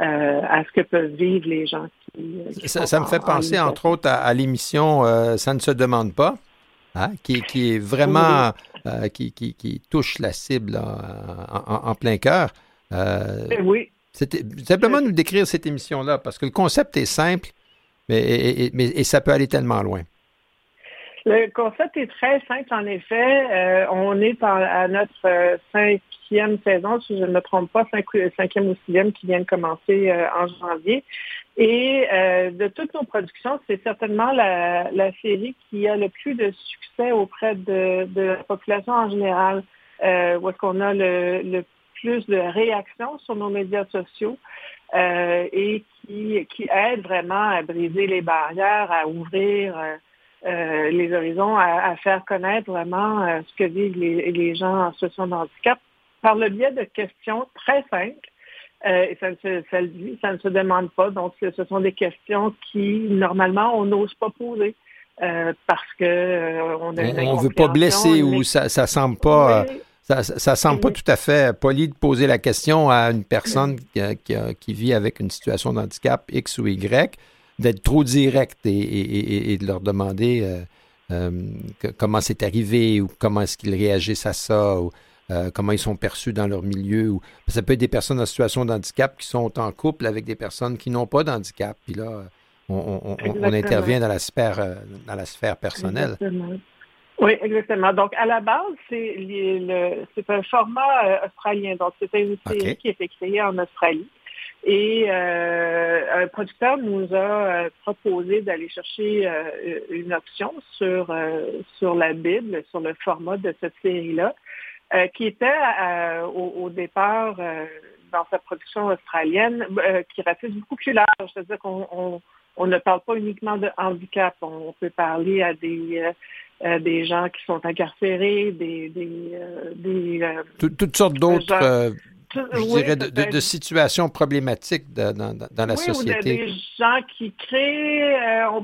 euh, à ce que peuvent vivre les gens qui. ça, me fait penser, entre autres, à, l'émission euh, Ça ne se demande pas, hein, qui, est vraiment. Qui, qui, touche la cible en, plein cœur. oui. C'était simplement nous décrire cette émission-là, parce que le concept est simple, mais, mais et ça peut aller tellement loin. Le concept est très simple, en effet. Euh, on est à notre euh, cinquième saison, si je ne me trompe pas, cinquième ou sixième qui vient de commencer euh, en janvier. Et de toutes nos productions, c'est certainement la, série qui a le plus de succès auprès de, la population en général, où est-ce qu'on a le, plus de réactions sur nos médias sociaux. et qui, qui aide vraiment à briser les barrières, à ouvrir euh, les horizons, à, faire connaître vraiment euh, ce que vivent les, gens en situation de handicap par le biais de questions très simples. Euh, et ça ne, se, ça, ça ne se demande pas. Donc, ce sont des questions qui, normalement, on n'ose pas poser. parce que on ne veut pas blesser ou ça, ça semble pas. Ça, ça semble pas tout à fait poli de poser la question à une personne qui, qui vit avec une situation de handicap X ou Y d'être trop direct et, de leur demander euh, euh, comment c'est arrivé ou comment est-ce qu'ils réagissent à ça ou euh, comment ils sont perçus dans leur milieu. Ou, ça peut être des personnes en situation de handicap qui sont en couple avec des personnes qui n'ont pas d'handicap. Puis là, on, intervient dans la sphère, dans la sphère personnelle. Oui, exactement. Donc, à la base, c'est un format australien. Donc, c'était une série qui a été créée en Australie. Et euh, un producteur nous a euh, proposé d'aller chercher euh, une option sur, sur la Bible, sur le format de cette série-là, qui était au, départ dans sa production australienne, qui ratisse beaucoup plus large. C'est-à-dire qu'on on, ne parle pas uniquement de handicap, on peut parler à des des gens qui sont incarcérés, des, des, toutes sortes d'autres je dirais, de, situations problématiques dans, la société. Ou des gens qui créent, euh,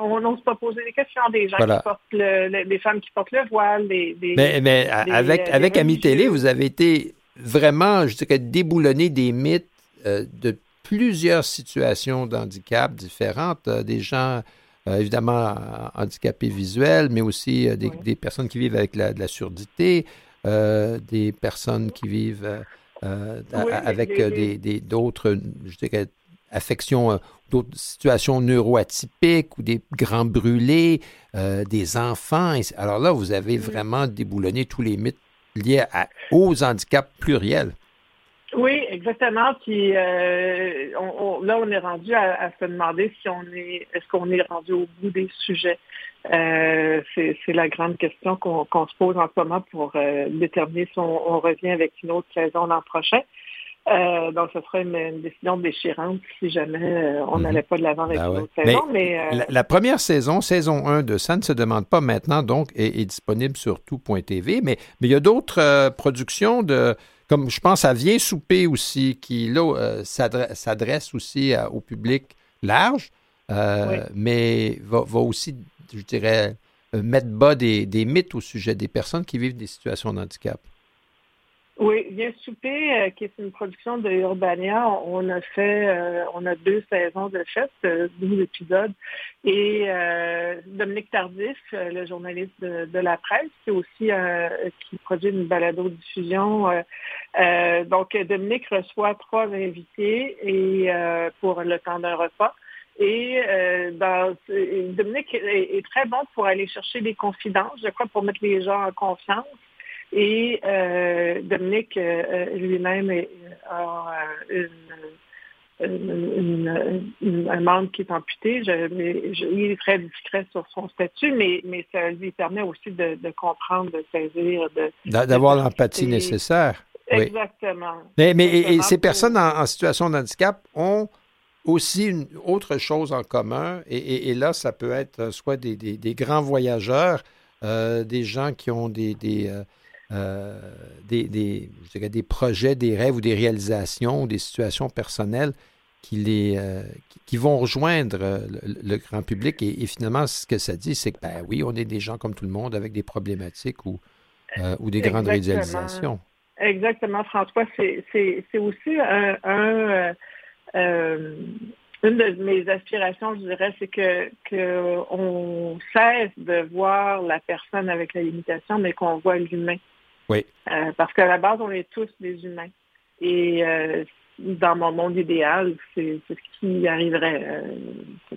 on n'ose pas poser des questions, des gens qui portent le, des femmes qui portent le voile, des... mais, avec, avec Ami Télé, vous avez été vraiment, je dirais, déboulonné des mythes euh, de plusieurs situations d'handicap différentes, euh, des gens... évidemment handicapés visuels, mais aussi des, personnes qui vivent avec la, de la surdité, euh, des personnes qui vivent euh, avec des, d'autres, je dirais, affections, d'autres situations neuroatypiques ou des grands brûlés, euh, des enfants. Alors là, vous avez vraiment déboulonné tous les mythes liés aux handicaps pluriels. Exactement. Puis là, on est rendu à, se demander si on est, est-ce qu'on est rendu au bout des sujets. Euh, c'est la grande question qu'on se pose en ce moment pour euh, déterminer si on, revient avec une autre saison l'an prochain. Euh, donc, ce serait une, décision déchirante si jamais on mhm. n'allait pas de l'avant avec ben une autre saison. Mais, la, première saison, saison 1 de Ça ne se demande pas maintenant, donc, est, disponible sur tout.tv. Mais, mais il y a d'autres productions de, comme je pense à Viens souper aussi, qui là s'adresse aussi au public large, mais va, va aussi je dirais, euh, mettre bas des, mythes au sujet des personnes qui vivent des situations de handicap. Oui, Bien souper, euh, qui est une production de Urbania. On a fait, euh, on a deux saisons de fait, 12 épisodes. Et Dominique Tardif, le journaliste de, la presse, qui aussi qui produit une balado-diffusion. donc, Dominique reçoit trois invités et pour le temps d'un repas. Et Dominique est, très bon pour aller chercher des confidences, je crois, pour mettre les gens en confiance. Et euh, Dominique euh, lui-même a un membre qui est amputé. il est très discret sur son statut, mais, mais ça lui permet aussi de, comprendre, de saisir, d'avoir l'empathie nécessaire. Exactement. Mais, mais ces personnes en, situation de handicap ont aussi une autre chose en commun, et, là, ça peut être soit des, grands voyageurs, euh, des gens qui ont des, euh, des, des, des, projets, des rêves ou des réalisations, des situations personnelles qui, les, euh, qui, vont rejoindre euh, le, grand public. Et, finalement, ce que ça dit, c'est que, ben oui, on est des gens comme tout le monde avec des problématiques ou, ou des grandes réalisations. Exactement, François. C'est aussi un, une de mes aspirations, je dirais, c'est que qu'on cesse de voir la personne avec la limitation, mais qu'on voit l'humain. Oui. Euh, parce qu'à la base, on est tous des humains. Et euh, dans mon monde idéal, c'est ce qui arriverait. Euh,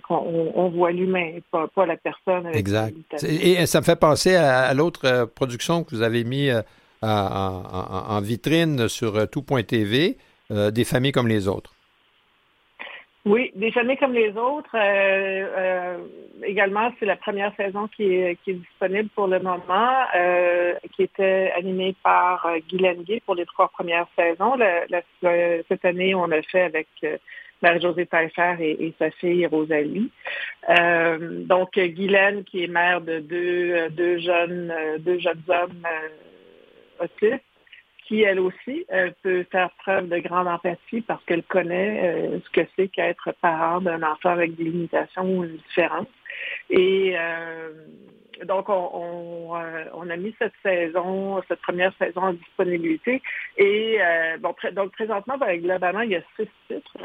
qu'on on voit l'humain, pas, pas la personne. exact. Et ça me fait penser à, l'autre production que vous avez mis en, vitrine sur tout.tv, des familles comme les autres. Oui, des familles comme les autres. Euh, euh, également, c'est la première saison qui est, disponible pour le moment, euh, qui était animée par Guylaine Gay pour les trois premières saisons. cette année, on l'a fait avec Marie-Josée Taillefer et, sa fille Rosalie. donc, Guylaine, qui est mère de deux, deux jeunes, deux jeunes hommes autistes, qui, elle aussi, euh, peut faire preuve de grande empathie parce qu'elle connaît euh, ce que c'est qu'être parent d'un enfant avec des limitations ou une différence. Et euh, donc, on, a mis cette saison, cette première saison en disponibilité. Et bon, donc présentement, ben, globalement, il y a six titres,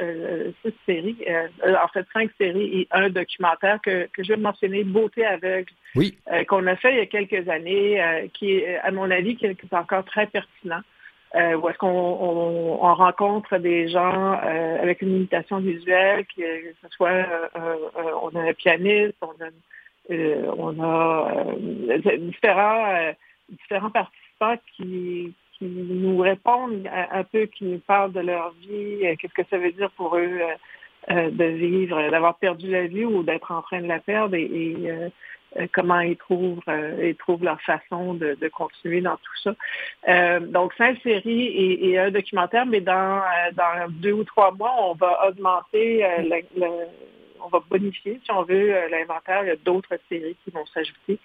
six séries, en fait cinq séries et un documentaire que, que je vais mentionner, Beauté aveugle, oui. qu'on a fait il y a quelques années, qui est, à mon avis, qui est encore très pertinent. Euh, où est-ce qu'on rencontre des gens euh, avec une limitation visuelle, que ce soit euh, on a un pianiste, on a, on a différents, différents participants qui, qui nous répondent un, peu, qui nous parlent de leur vie, qu'est-ce que ça veut dire pour eux de vivre, d'avoir perdu la vie ou d'être en train de la perdre. Et euh, comment ils trouvent, euh, ils trouvent leur façon de, continuer dans tout ça. Euh, donc, cinq séries et, un documentaire, mais dans, dans deux ou trois mois, on va augmenter, on va bonifier, si on veut, l'inventaire. Il y a d'autres séries qui vont s'ajouter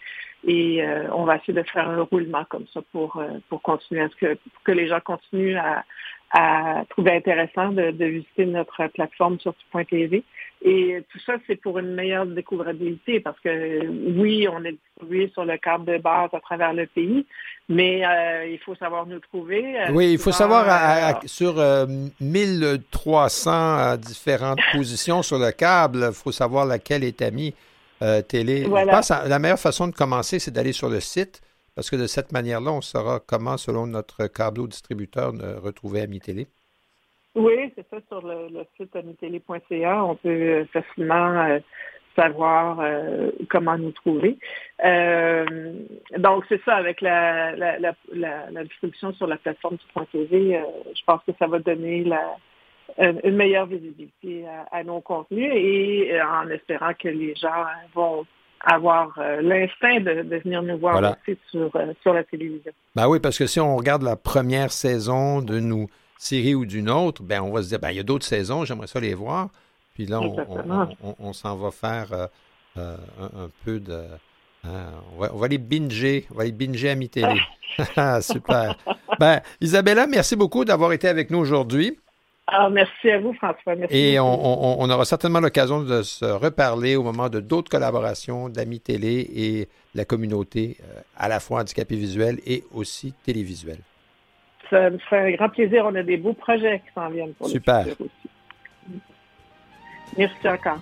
et on va essayer de faire un roulement comme ça pour, pour continuer à ce que, pour que les gens continuent à, à trouver intéressant de, visiter notre plateforme sur tout.tv. Et tout ça, c'est pour une meilleure découvrabilité parce que oui, on est distribué sur le cadre de base à travers le pays, mais euh, il faut savoir nous trouver. Euh, oui, il faut savoir euh, sur 1300 différentes positions sur le câble, il faut savoir laquelle est amie télé. Je pense que la meilleure façon de commencer, c'est d'aller sur le site parce que de cette manière-là, on saura comment, selon notre câble distributeur, retrouver AmiTélé. Oui, c'est ça, sur le, site amitélé.ca, on peut facilement euh, savoir euh, comment nous trouver. Euh, donc, c'est ça, avec la, distribution sur la plateforme du.tv, je pense que ça va donner une meilleure visibilité à, nos contenus et en espérant que les gens vont avoir euh, l'instinct de, venir nous voir aussi sur, euh, sur la télévision. Ben oui, parce que si on regarde la première saison d'une nous série ou d'une autre, ben on va se dire, ben il y a d'autres saisons, j'aimerais ça les voir. Puis là, on, s'en va faire euh, un, peu de... Hein, on, va, on, va, les binger, on va les binger à mi-télé. Ah, super. ben, Isabella, merci beaucoup d'avoir été avec nous aujourd'hui. Ah, merci à vous, François. Et on, aura certainement l'occasion de se reparler au moment de d'autres collaborations d'Amis Télé et la communauté, euh, à la fois handicapée visuelle et aussi télévisuelle. Ça me ferait un grand plaisir. On a des beaux projets qui s'en viennent pour Super. le futur aussi. Merci encore.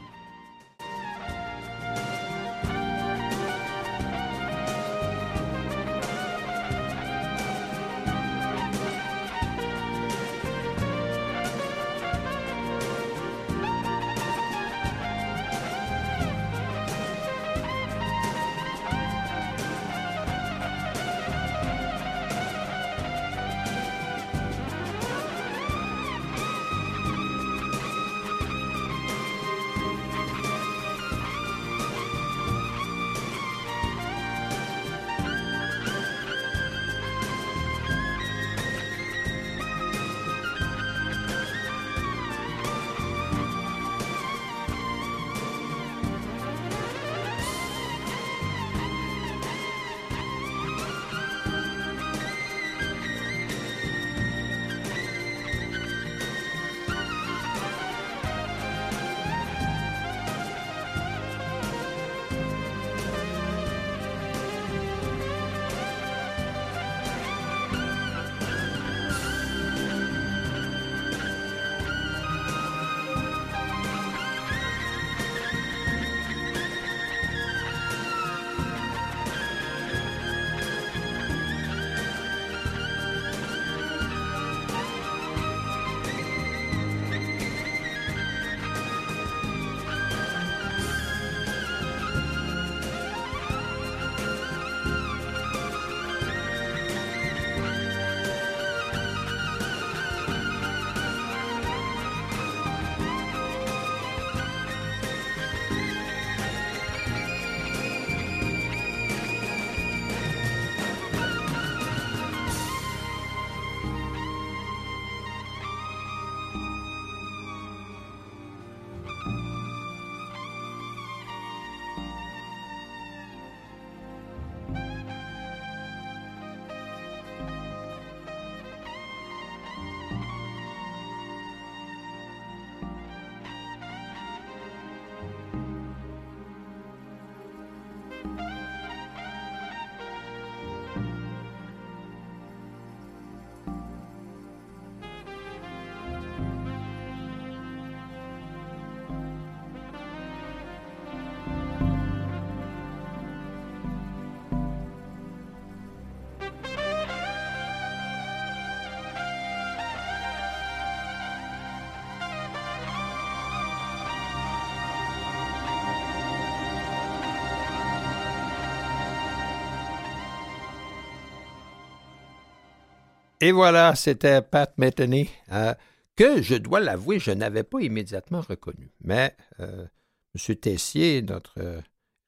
Et voilà, c'était Pat Metheny, euh, que je dois l'avouer, je n'avais pas immédiatement reconnu. Mais euh, M. Tessier, notre euh,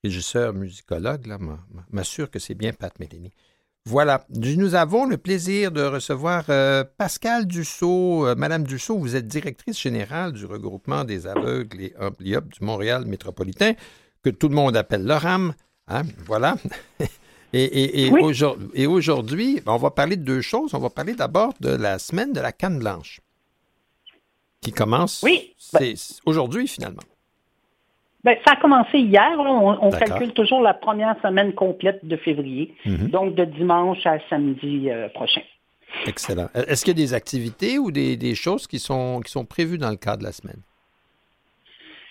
régisseur musicologue, m'assure que c'est bien Pat Metheny. Voilà, nous avons le plaisir de recevoir Pascal Dussault. Madame Dussault, vous êtes directrice générale du regroupement des aveugles et ambliopes du Montréal métropolitain, que tout le monde appelle l'ORAM. Hein, voilà. Et, et, Oui. aujourd- et aujourd'hui, on va parler de deux choses. On va parler d'abord de la semaine de la canne blanche, qui commence Oui. c'est aujourd'hui finalement. Ben, ça a commencé hier. là. On, calcule toujours la première semaine complète de février, Mhm. donc de dimanche à samedi euh, prochain. Excellent. Est-ce qu'il y a des activités ou des, des choses qui sont, qui sont prévues dans le cadre de la semaine?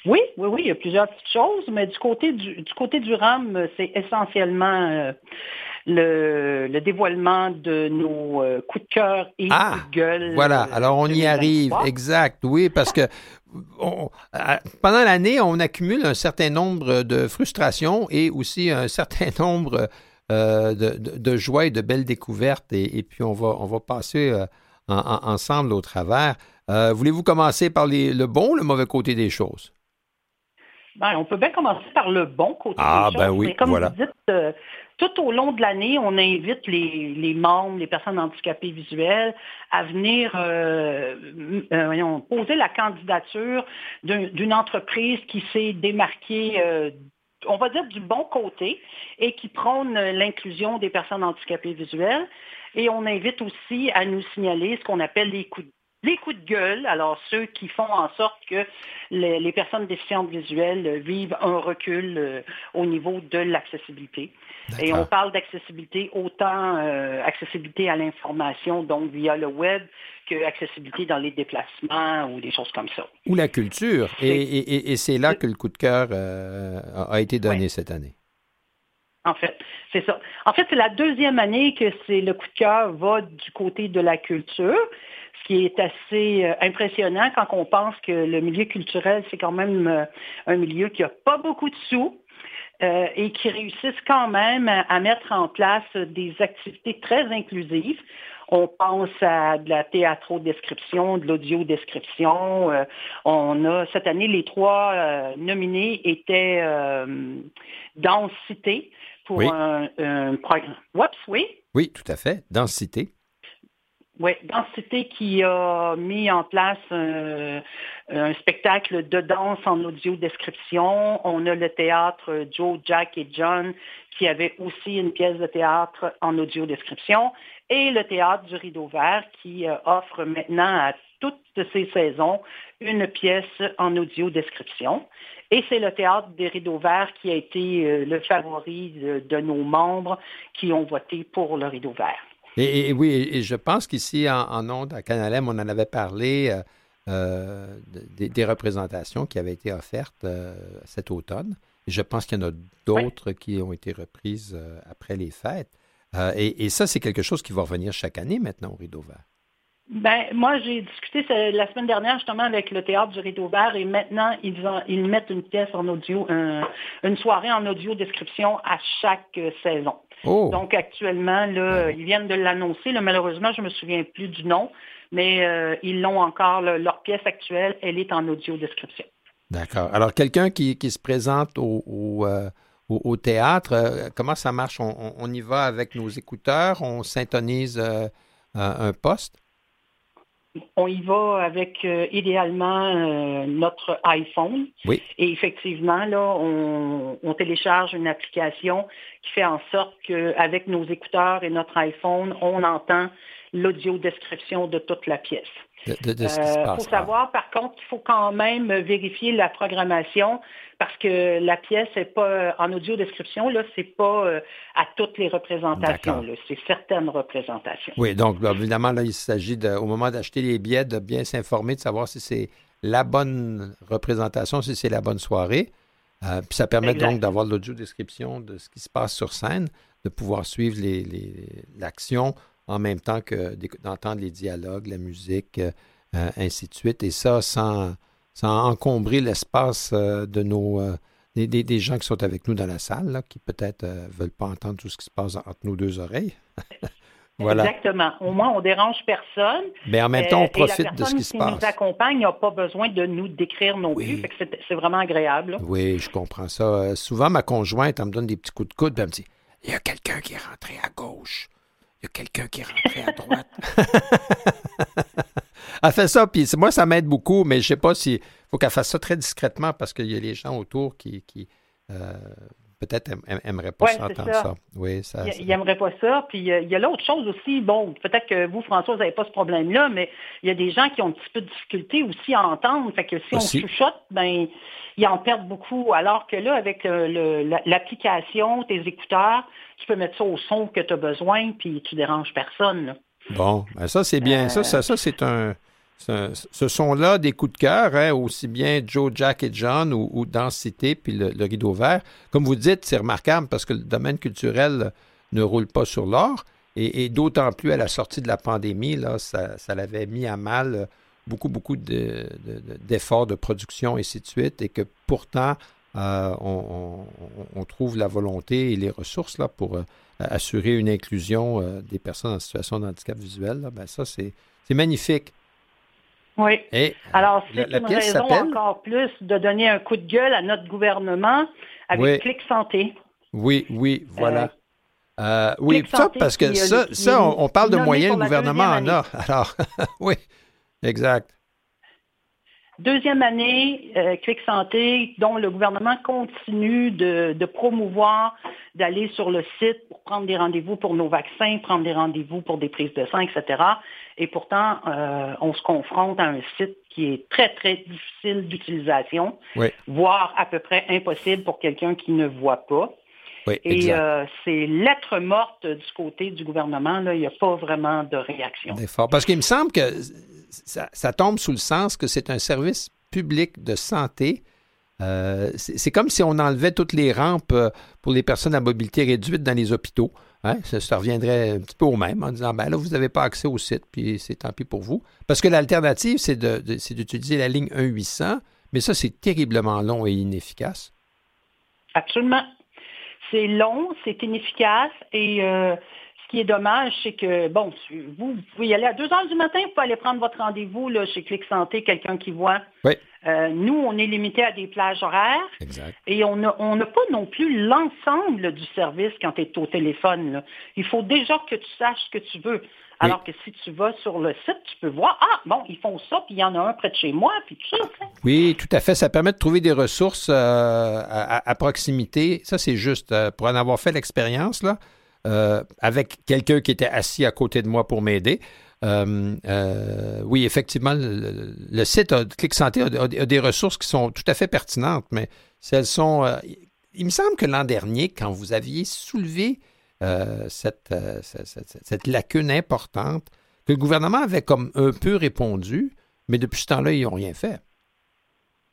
Oui, oui, oui, il y a plusieurs petites choses, mais du côté du, du côté du RAM, c'est essentiellement euh, le, le dévoilement de nos euh, coups de cœur et Ah, coups de gueule. Voilà, euh, alors on y arrive, 2023. exact, oui, parce que on- pendant l'année, on accumule un certain nombre de frustrations et aussi un certain nombre euh, de, de, de joies et de belles découvertes, et, et puis on va, on va passer en- en- ensemble au travers. Voulez-vous commencer par les- le bon ou le mauvais côté des choses? Ben, on peut bien commencer par le bon côté Ah, des ben choses, oui, mais comme voilà. vous dites, euh, tout au long de l'année, on invite les, les membres, les personnes handicapées visuelles à venir euh, euh, voyons, poser la candidature d'un- d'une entreprise qui s'est démarquée, on va dire, du bon côté et qui prône l'inclusion des personnes handicapées visuelles. Et on invite aussi à nous signaler ce qu'on appelle les coups de les coups de gueule, alors ceux qui font en sorte que les, les personnes déficientes visuelles euh, vivent un recul euh, au niveau de l'accessibilité. Et on parle d'accessibilité autant accessibilité à l'information, donc via le web, que accessibilité dans les déplacements ou des choses comme ça. Ou la culture. Et, c'est là que le coup de cœur a été donné cette année. En fait, c'est ça. En fait, c'est la deuxième année que c'est le coup de cœur va du côté de la culture ce qui est assez euh, impressionnant quand on pense que le milieu culturel, c'est quand même euh, un milieu qui n'a pas beaucoup de sous. Euh, et qui réussissent quand même à, mettre en place des activités très inclusives. On pense à de la théâtro-description, de l'audio-description. on a cette année les trois nominés étaient Densité pour un, un programme. Oups, oui? Oui, tout à fait. Densité. Oui, Densité qui a mis en place un, spectacle de danse en audio-description. On a le théâtre Joe, Jack et John qui avait aussi une pièce de théâtre en audio-description et le théâtre du Rideau Vert qui euh, offre maintenant à toutes ces saisons une pièce en audio-description. Et c'est le théâtre des Rideaux Verts qui a été euh, le favori de nos membres qui ont voté pour le Rideau Vert. Et, oui, et je pense qu'ici, en, en ondes, à Canalem, on en avait parlé euh, des, représentations qui avaient été offertes euh, cet automne. Et je pense qu'il y en a d'autres qui ont été reprises après les fêtes. Et, ça, c'est quelque chose qui va revenir chaque année maintenant au Rideau Vert. Ben, moi, j'ai discuté la semaine dernière justement avec le théâtre du Rideau Vert et maintenant, ils, ils mettent une pièce en audio, une soirée en audio description à chaque saison. Oh. Donc actuellement, là, ils viennent de l'annoncer. Malheureusement, je ne me souviens plus du nom, mais euh, ils l'ont encore. leur pièce actuelle, elle est en audio description. D'accord. Alors, quelqu'un qui, se présente au, euh, théâtre, euh, comment ça marche? On, y va avec nos écouteurs, on syntonise un poste? on y va avec euh, idéalement euh, notre iPhone. Oui. Et effectivement, là, on, télécharge une application qui fait en sorte qu'avec nos écouteurs et notre iPhone, on entend l'audio description de toute la pièce. Il euh, faut savoir, par contre, qu'il faut quand même vérifier la programmation parce que la pièce n'est pas en audio description, là, c'est pas euh, à toutes les représentations, c'est certaines représentations. Oui, donc évidemment, là, il s'agit au moment d'acheter les billets de bien s'informer, de savoir si c'est la bonne représentation, si c'est la bonne soirée. Euh, puis ça permet donc d'avoir l'audio description de ce qui se passe sur scène, de pouvoir suivre l'action en même temps que d'entendre les dialogues, la musique, euh, euh, ainsi de suite. Et ça, sans, sans encombrer l'espace euh, de nos des, des, gens qui sont avec nous dans la salle, qui peut-être ne veulent pas entendre tout ce qui se passe entre nos deux oreilles. voilà. Exactement. Au moins, on ne dérange personne. Mais en même temps, on profite de ce qui se passe. qui nous accompagne n'a pas besoin de nous décrire non plus. C'est vraiment agréable. Oui, je comprends ça. souvent, ma conjointe, elle me donne des petits coups de coude, elle me dit il y a quelqu'un qui est rentré à gauche y a quelqu'un qui est rentré à droite. elle fait ça, puis moi, ça m'aide beaucoup, mais je sais pas si. faut qu'elle fasse ça très discrètement parce qu'il y a les gens autour qui. Euh, peut-être n'aimeraient pas entendre ça. Oui, ça. Ils n'aimeraient pas ça. Puis il y a l'autre chose aussi, bon, peut-être que vous, François, vous n'avez pas ce problème-là, mais il y a des gens qui ont un petit peu de difficulté aussi à entendre. Fait que si on chuchote, ben ils en perdent beaucoup. Alors que là, avec euh, l'application, tes écouteurs, tu peux mettre ça au son que tu as besoin, puis tu déranges personne. Bon, ben ça, c'est bien. Ça, ça, c'est un. Ce son-là des coups de cœur, hein, aussi bien Joe, Jack et John ou, Densité, puis le, rideau vert. Comme vous dites, c'est remarquable parce que le domaine culturel ne roule pas sur l'or. Et, d'autant plus à la sortie de la pandémie, là, ça, l'avait mis à mal beaucoup, beaucoup d'efforts de, production, et ainsi de suite, et que pourtant, euh, on, trouve la volonté et les ressources là, pour euh, assurer une inclusion euh, des personnes en situation de handicap visuel. ben ça, c'est magnifique. Oui. Alors, c'est une raison encore plus de donner un coup de gueule à notre gouvernement avec Clic Santé. Oui, oui, voilà. oui, ça, parce que ça, ça on, parle de moyens, le gouvernement en a. Alors, oui, Exact. Deuxième année, euh, Quick Santé, dont le gouvernement continue de, promouvoir, d'aller sur le site pour prendre des rendez-vous pour nos vaccins, prendre des rendez-vous pour des prises de sang, etc. Et pourtant, euh, on se confronte à un site qui est très, très difficile d'utilisation, voire à peu près impossible pour quelqu'un qui ne voit pas. Et euh, c'est lettre morte du côté du gouvernement. Là, il n'y a pas vraiment de réaction. Parce qu'il me semble que ça, tombe sous le sens que c'est un service public de santé. Euh, c'est comme si on enlevait toutes les rampes pour les personnes à mobilité réduite dans les hôpitaux. Ça, reviendrait un petit peu au même en disant ben là, vous n'avez pas accès au site, puis c'est tant pis pour vous. Parce que l'alternative, c'est d'utiliser la ligne 1-800, mais ça, c'est terriblement long et inefficace. Absolument. C'est long, c'est inefficace et euh, qui est dommage, c'est que, bon, vous, vous, pouvez y aller à 2 heures du matin, vous pouvez aller prendre votre rendez-vous chez Clic Santé, quelqu'un qui voit. Oui. Euh, nous, on est limité à des plages horaires. Exact. Et on n'a on pas non plus l'ensemble du service quand tu es au téléphone. Il faut déjà que tu saches ce que tu veux. Alors que si tu vas sur le site, tu peux voir, ah, bon, ils font ça, puis il y en a un près de chez moi, puis tout ça. Oui, tout à fait. Ça permet de trouver des ressources euh, à, proximité. Ça, c'est juste. Euh, pour en avoir fait l'expérience, là, euh, avec quelqu'un qui était assis à côté de moi pour m'aider. oui, effectivement, le, site Clic Santé a, des ressources qui sont tout à fait pertinentes, mais celles sont. il me semble que l'an dernier, quand vous aviez soulevé euh, euh, cette, cette, lacune importante que le gouvernement avait comme un peu répondu, mais depuis ce temps-là, ils n'ont rien fait.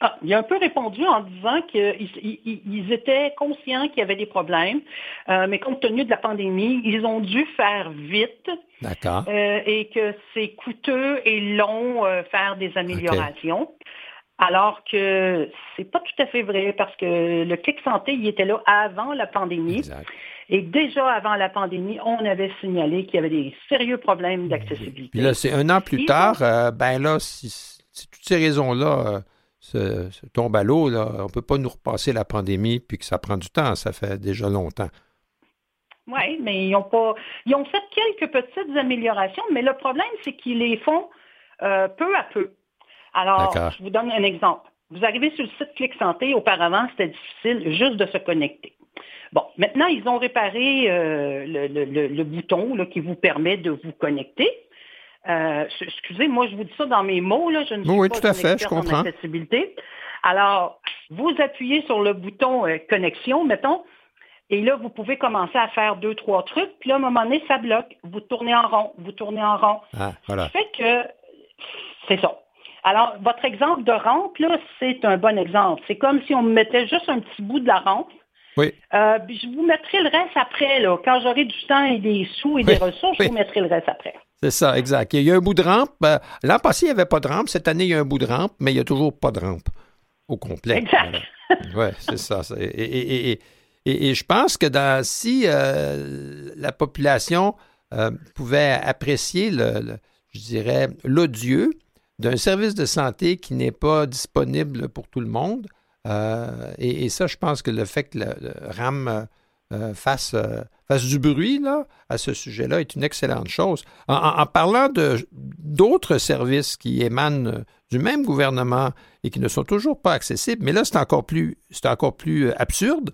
Ah, il a un peu répondu en disant qu'ils étaient conscients qu'il y avait des problèmes, euh, mais compte tenu de la pandémie, ils ont dû faire vite. D'accord. et que c'est coûteux et long faire des améliorations. Alors que c'est pas tout à fait vrai parce que le clic santé, il était là avant la pandémie. Exact. Et déjà avant la pandémie, on avait signalé qu'il y avait des sérieux problèmes d'accessibilité. Puis là, c'est un an plus tard, euh, ben là, si, toutes ces raisons-là se, tombent à l'eau, on ne peut pas nous repasser la pandémie puis que ça prend du temps. Ça fait déjà longtemps. Oui, mais ils ont pas. Ils ont fait quelques petites améliorations, mais le problème, c'est qu'ils les font euh, peu à peu. Alors, je vous donne un exemple. Vous arrivez sur le site Clic Santé, auparavant, c'était difficile juste de se connecter. Bon, maintenant, ils ont réparé euh, le, bouton qui vous permet de vous connecter. Euh, excusez, moi, je vous dis ça dans mes mots, là, je ne suis oui, pas tout à fait, je comprends. accessibilité. Alors, vous appuyez sur le bouton euh, connexion, mettons, et là, vous pouvez commencer à faire deux, trois trucs, puis là, à un moment donné, ça bloque. Vous tournez en rond, vous tournez en rond. Ah, voilà. Ce qui fait que c'est ça. Alors, votre exemple de rampe, là, c'est un bon exemple. C'est comme si on mettait juste un petit bout de la rampe, oui. Euh, je vous mettrai le reste après. Là. Quand j'aurai du temps et des sous et des ressources, je vous mettrai le reste après. C'est ça, exact. Il y a un bout de rampe. Ben, l'an passé, il n'y avait pas de rampe. Cette année, il y a un bout de rampe, mais il n'y a toujours pas de rampe au complet. Exact. oui, c'est ça. Et, je pense que dans, si euh, la population euh, pouvait apprécier, le, je dirais, l'odieux d'un service de santé qui n'est pas disponible pour tout le monde, euh, et, ça, je pense que le fait que le, RAM euh, euh, fasse, du bruit là, à ce sujet-là est une excellente chose. En, parlant d'autres services qui émanent du même gouvernement et qui ne sont toujours pas accessibles, mais là, c'est encore plus, c'est encore plus absurde.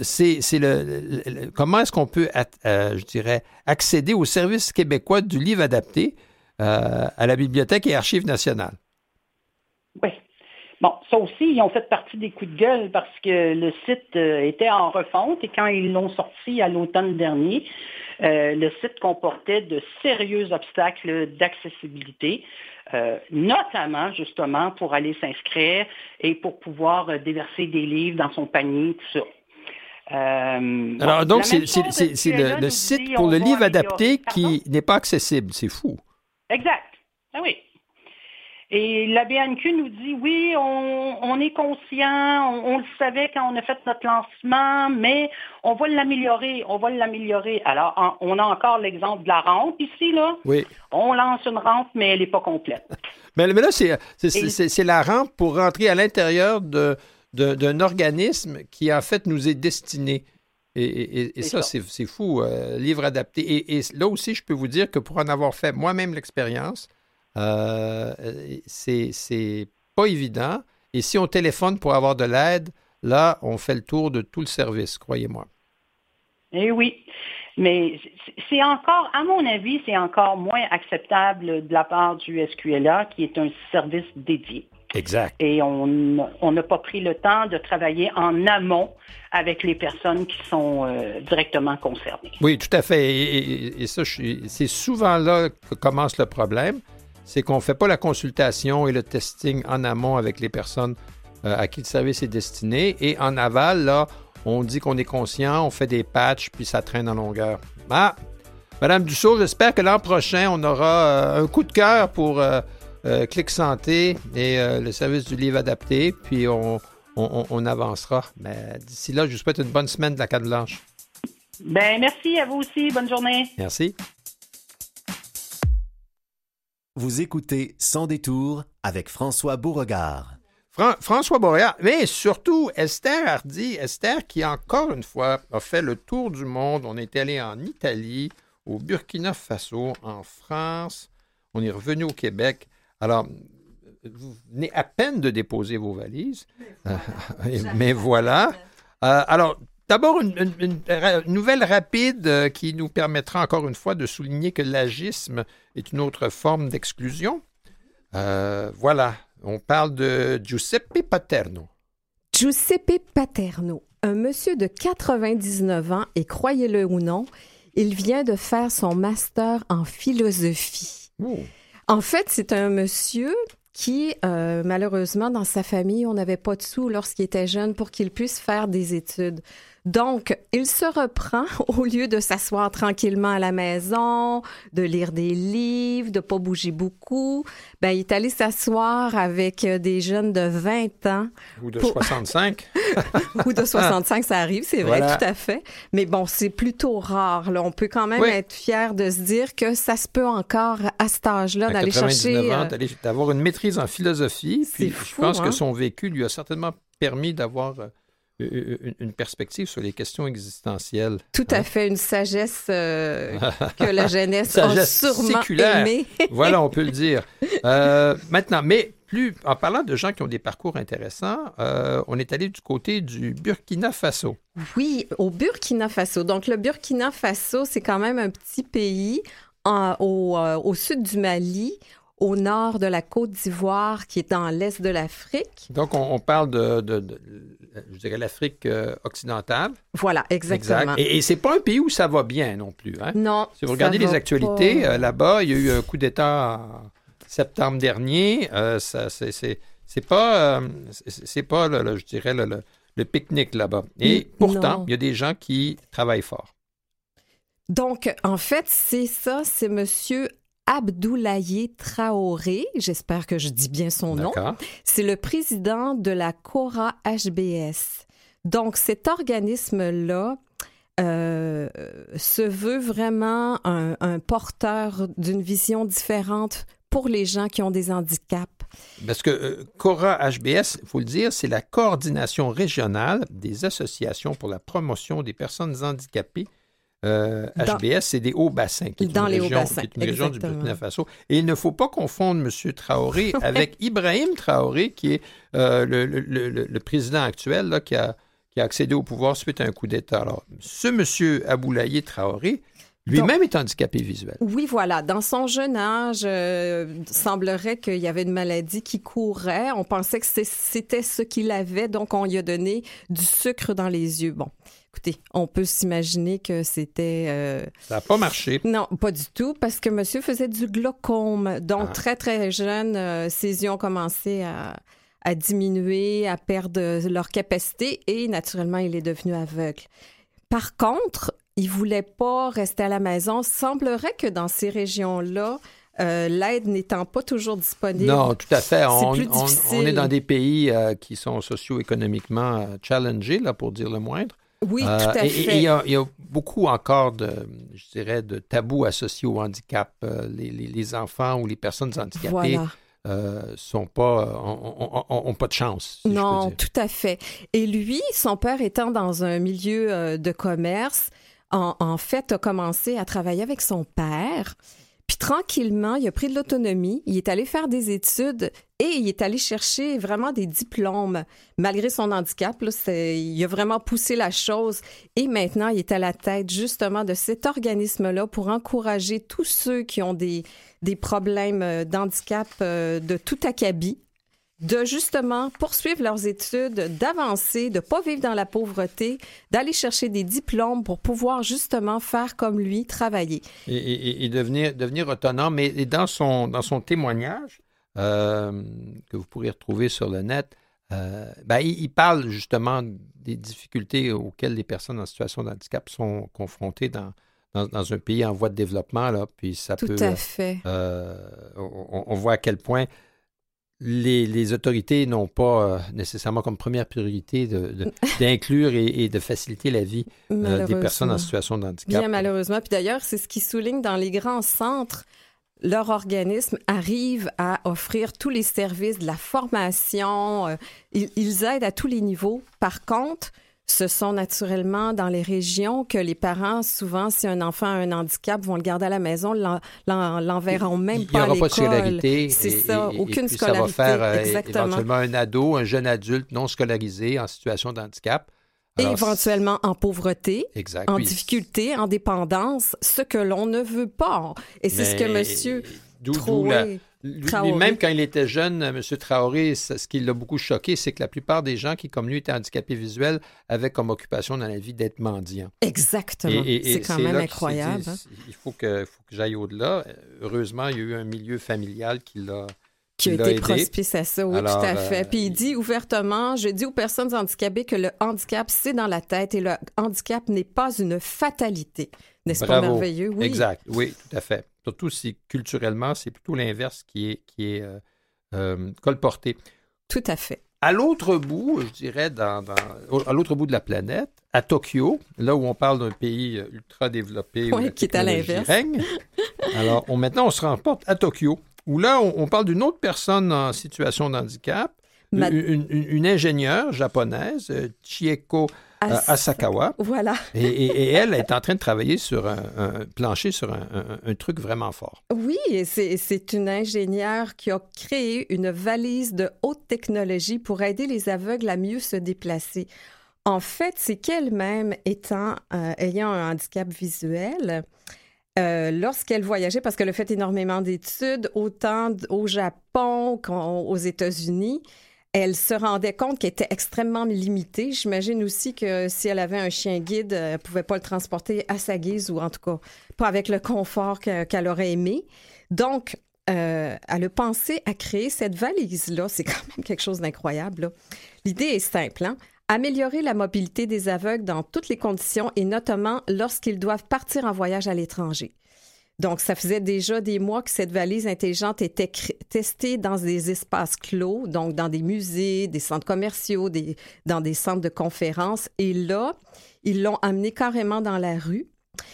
c'est le, comment est-ce qu'on peut, je dirais, accéder au service québécois du livre adapté à la Bibliothèque et Archives nationales? Oui. Bon, ça aussi, ils ont fait partie des coups de gueule parce que le site euh, était en refonte et quand ils l'ont sorti à l'automne dernier, euh, le site comportait de sérieux obstacles d'accessibilité, euh, notamment justement pour aller s'inscrire et pour pouvoir déverser des livres dans son panier, tout ça. Alors, donc, c'est le, site pour le livre adapté qui n'est pas accessible. C'est fou. Exact. Ah oui. Et la BNQ nous dit, oui, on, est conscient, on, le savait quand on a fait notre lancement, mais on va l'améliorer, on va l'améliorer. Alors, on a encore l'exemple de la rampe ici, là. Oui. On lance une rampe, mais elle n'est pas complète. mais, là, c'est la rampe pour rentrer à l'intérieur d'un organisme qui, en fait, nous est destiné. Et, ça, c'est fou, euh, livre adapté. et là aussi, je peux vous dire que pour en avoir fait moi-même l'expérience, euh, c'est pas évident. Et si on téléphone pour avoir de l'aide, là, on fait le tour de tout le service, croyez-moi. Eh oui. Mais c'est encore, à mon avis, c'est encore moins acceptable de la part du SQLA, qui est un service dédié. Exact. Et on n'a pas pris le temps de travailler en amont avec les personnes qui sont euh, directement concernées. Oui, tout à fait. Et, et ça, c'est souvent là que commence le problème. C'est qu'on ne fait pas la consultation et le testing en amont avec les personnes euh, à qui le service est destiné. Et en aval, là, on dit qu'on est conscient, on fait des patchs, puis ça traîne en longueur. Ah, Madame Dussault, j'espère que l'an prochain, on aura euh, un coup de cœur pour euh, Clic Santé et le service du livre adapté, puis on, avancera. Mais d'ici là, je vous souhaite une bonne semaine de la Carte Blanche. Ben, merci à vous aussi. Bonne journée. Merci. Vous écoutez Sans détour avec François Beauregard. François Boréard, mais surtout Esther Hardy. Esther qui, encore une fois, a fait le tour du monde. On est allé en Italie, au Burkina Faso, en France. On est revenu au Québec. Alors, vous venez à peine de déposer vos valises. mais voilà. Euh, alors, D'abord, une, nouvelle rapide euh, qui nous permettra encore une fois de souligner que l'agisme est une autre forme d'exclusion. Euh, voilà, on parle de Giuseppe Paterno. Giuseppe Paterno, un monsieur de 99 ans, et croyez-le ou non, il vient de faire son master en philosophie. Oh. En fait, c'est un monsieur qui, euh, malheureusement, dans sa famille, on n'avait pas de sous lorsqu'il était jeune pour qu'il puisse faire des études. Donc, il se reprend au lieu de s'asseoir tranquillement à la maison, de lire des livres, de pas bouger beaucoup. Ben, il est allé s'asseoir avec euh, des jeunes de 20 ans. Ou de 65. Ou de 65, ça arrive, c'est vrai, tout à fait. Mais bon, c'est plutôt rare. Là. On peut quand même être fier de se dire que ça se peut encore à cet âge-là d'aller chercher. Euh, d'avoir une maîtrise en philosophie. Puis je pense que hein? son vécu lui a certainement permis d'avoir euh, une perspective sur les questions existentielles. Tout à hein? fait, une sagesse euh, que la jeunesse a sûrement aimée. voilà, on peut le dire. Euh, maintenant, mais plus en parlant de gens qui ont des parcours intéressants, euh, on est allé du côté du Burkina Faso. Oui, au Burkina Faso. Donc le Burkina Faso, c'est quand même un petit pays au, au, sud du Mali au nord de la Côte d'Ivoire, qui est dans l'est de l'Afrique. Donc, on, parle de, je dirais, l'Afrique euh, occidentale. Voilà, exactement. Et, et c'est pas un pays où ça va bien non plus. Hein? Non. Si vous regardez les actualités, euh, là-bas, il y a eu un coup d'État en septembre dernier. Euh, ça, c'est, pas, c'est pas, je dirais, le, pique-nique là-bas. Et pourtant, il y a des gens qui travaillent fort. Donc, en fait, c'est ça, c'est Monsieur Abdoulaye Traoré, j'espère que je dis bien son nom. C'est le président de la Cora HBS. Donc cet organisme-là euh, se veut vraiment un, porteur d'une vision différente pour les gens qui ont des handicaps. Parce que euh, Cora HBS, il faut le dire, c'est la coordination régionale des associations pour la promotion des personnes handicapées HBS, euh, c'est des hauts bassins, qui est dans une, les région, bassins, qui est une région du Burkina Faso. Et il ne faut pas confondre M. Traoré avec Ibrahim Traoré, qui est euh, le, président actuel là, qui, a, qui a accédé au pouvoir suite à un coup d'État. Alors, ce M. Aboulaye Traoré, lui-même est handicapé visuel. Oui, voilà. Dans son jeune âge, euh, semblerait qu'il y avait une maladie qui courait. On pensait que c'était ce qu'il avait, donc on lui a donné du sucre dans les yeux. Bon, écoutez, on peut s'imaginer que c'était... Euh, Ça n'a pas marché. Non, pas du tout, parce que monsieur faisait du glaucome. Donc, ah. très, très jeune, euh, ses yeux ont commencé à à diminuer, à perdre leur capacité et naturellement, il est devenu aveugle. Par contre, il voulait pas rester à la maison. Semblerait que dans ces régions-là, euh, l'aide n'étant pas toujours disponible. Non, tout à fait. On, on, est dans des pays euh, qui sont socio-économiquement euh, challengés, là, pour dire le moindre. Oui, tout à et, fait. il y, a beaucoup encore de, je dirais, de tabous associés au handicap. Les, les, enfants ou les personnes handicapées. Voilà. sont pas ont, pas de chance. non, tout à fait. Et lui, son père étant dans un milieu de commerce, en, fait, a commencé à travailler avec son père. Puis tranquillement, il a pris de l'autonomie, il est allé faire des études et il est allé chercher vraiment des diplômes. Malgré son handicap, il a vraiment poussé la chose et maintenant, il est à la tête justement de cet organisme-là pour encourager tous ceux qui ont des, des problèmes euh, d'handicap euh, de tout acabit de justement poursuivre leurs études, d'avancer, de ne pas vivre dans la pauvreté, d'aller chercher des diplômes pour pouvoir justement faire comme lui, travailler. Et, devenir, devenir autonome. Mais dans son, dans son témoignage, euh, que vous pourrez retrouver sur le net, euh, ben, il, parle justement des difficultés auxquelles les personnes en situation de handicap sont confrontées dans, dans, un pays en voie de développement. Là, puis ça Tout peut, à fait. Euh, on, voit à quel point les, autorités n'ont pas euh, nécessairement comme première priorité d'inclure et, de faciliter la vie euh, des personnes en situation de handicap. Bien malheureusement. Puis d'ailleurs, c'est ce qui souligne dans les grands centres. Leur organisme arrive à offrir tous les services de la formation. ils aident à tous les niveaux. Par contre, ce sont naturellement dans les régions que les parents, souvent, si un enfant a un handicap, vont le garder à la maison, l'enverront même pas à l'école. Il n'y aura pas de scolarité. C'est ça, aucune scolarité. Ça va faire euh, éventuellement un ado, un jeune adulte non scolarisé en situation de handicap. et éventuellement en pauvreté, en difficulté, en dépendance, ce que l'on ne veut pas. Et c'est ce que monsieur Troué même quand il était jeune, M. Traoré, ce qui l'a beaucoup choqué, c'est que la plupart des gens qui, comme lui, étaient handicapés visuels avaient comme occupation dans la vie d'être mendiant. Exactement. C'est quand même incroyable. Hein. il faut que, faut que j'aille au-delà. Heureusement, il y a eu un milieu familial qui l'a qui a été prospice à ça, oui, tout à fait. Euh, Puis il dit ouvertement, je dis aux personnes handicapées que le handicap, c'est dans la tête et le handicap n'est pas une fatalité. N'est-ce pas merveilleux? Oui. Exact, oui, tout à fait. Surtout si culturellement, c'est plutôt l'inverse qui est, qui est euh, euh, colporté. Tout à fait. À l'autre bout, je dirais, dans, à l'autre bout de la planète, à Tokyo, là où on parle d'un pays ultra développé, oui, qui est à l'inverse. Alors, on, maintenant, on se remporte à Tokyo, où là, on, parle d'une autre personne en situation de handicap, une, ingénieure japonaise, Chieko euh, Asakawa. Voilà. et, elle est en train de travailler sur un, plancher sur un, truc vraiment fort. Oui, c'est une ingénieure qui a créé une valise de haute technologie pour aider les aveugles à mieux se déplacer. En fait, c'est qu'elle-même, étant euh, ayant un handicap visuel, euh, lorsqu'elle voyageait, parce qu'elle a fait énormément d'études, autant au Japon qu'aux États-Unis, elle se rendait compte qu'elle était extrêmement limitée. J'imagine aussi que si elle avait un chien guide, elle ne pouvait pas le transporter à sa guise ou en tout cas pas avec le confort qu'elle aurait aimé. Donc, euh, elle a pensé à créer cette valise-là. C'est quand même quelque chose d'incroyable. L'idée est simple. Hein? améliorer la mobilité des aveugles dans toutes les conditions et notamment lorsqu'ils doivent partir en voyage à l'étranger. Donc, ça faisait déjà des mois que cette valise intelligente était testée dans des espaces clos, donc dans des musées, des centres commerciaux, des, dans des centres de conférences. Et là, ils l'ont amenée carrément dans la rue.